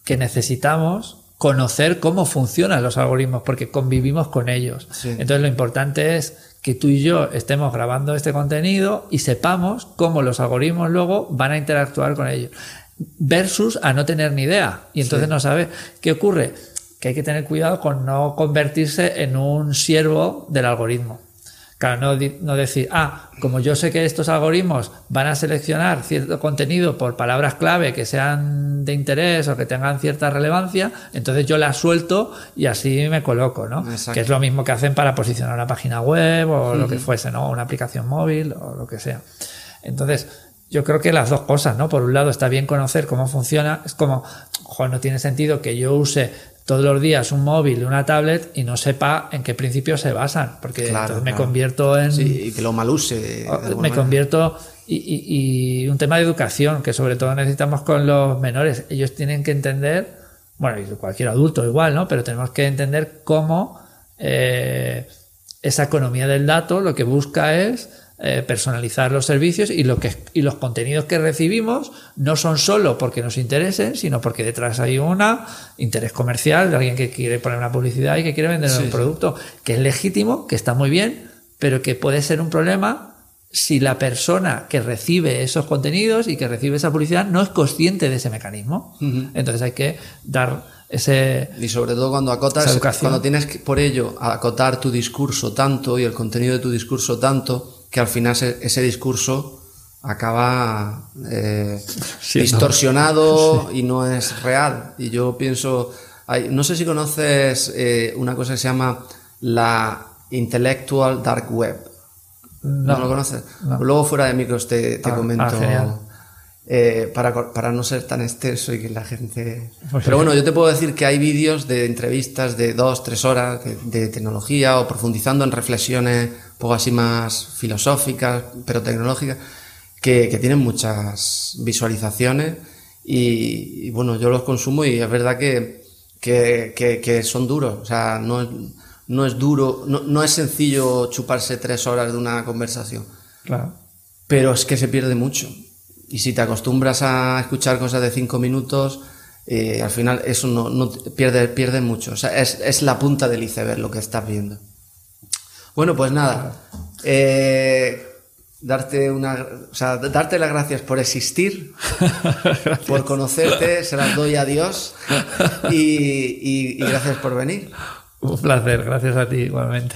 que necesitamos conocer cómo funcionan los algoritmos, porque convivimos con ellos. Entonces lo importante es que tú y yo estemos grabando este contenido y sepamos cómo los algoritmos luego van a interactuar con ellos versus a no tener ni idea. Y entonces no sabe qué ocurre. Que hay que tener cuidado con no convertirse en un siervo del algoritmo. Claro, no, no, decir, ah, como yo sé que estos algoritmos van a seleccionar cierto contenido por palabras clave que sean de interés o que tengan cierta relevancia, entonces yo las suelto y así me coloco, ¿no? Que es lo mismo que hacen para posicionar una página web o lo que fuese, ¿no? Una aplicación móvil o lo que sea. Entonces, yo creo que las dos cosas, ¿no? Por un lado está bien conocer cómo funciona, es como, joder, no tiene sentido que yo use todos los días un móvil, y una tablet y no sepa en qué principios se basan, porque entonces me convierto en... Sí, y que lo mal use. Me convierto... Y, y, un tema de educación, que sobre todo necesitamos con los menores. Ellos tienen que entender, bueno, y cualquier adulto igual, ¿no? Pero tenemos que entender cómo eh, esa economía del dato lo que busca es eh, personalizar los servicios y, lo que, y los contenidos que recibimos no son solo porque nos interesen, sino porque detrás hay un interés comercial de alguien que quiere poner una publicidad y que quiere vender un producto que es legítimo, que está muy bien, pero que puede ser un problema si la persona que recibe esos contenidos y que recibe esa publicidad no es consciente de ese mecanismo. Entonces hay que dar ese... Y sobre todo cuando acotas, cuando tienes que, por ello acotar tu discurso tanto y el contenido de tu discurso tanto, que al final ese, discurso acaba eh, distorsionado [LAUGHS] y no es real. Y yo pienso, no sé si conoces eh, una cosa que se llama la Intellectual Dark Web. ¿No, lo conoces? Luego fuera de micros te, te ah, comento. Ah, eh, para, para, no ser tan extenso y que la gente... Pues Pero bueno, yo te puedo decir que hay vídeos de entrevistas de dos, tres horas de, tecnología o profundizando en reflexiones poco así más filosóficas, pero tecnológicas, que, que tienen muchas visualizaciones y, bueno, yo los consumo y es verdad que, que, que son duros. O sea, no, no es duro, no, no es sencillo chuparse tres horas de una conversación. Claro. Pero es que se pierde mucho. Y si te acostumbras a escuchar cosas de cinco minutos, eh, al final eso no, no pierde, pierde mucho. O sea, es, es, la punta del iceberg lo que estás viendo. Bueno, pues nada. Eh, darte una, o sea, darte las gracias por existir, [LAUGHS] por conocerte, se las doy a Dios y, y gracias por venir. Un placer, gracias a ti igualmente.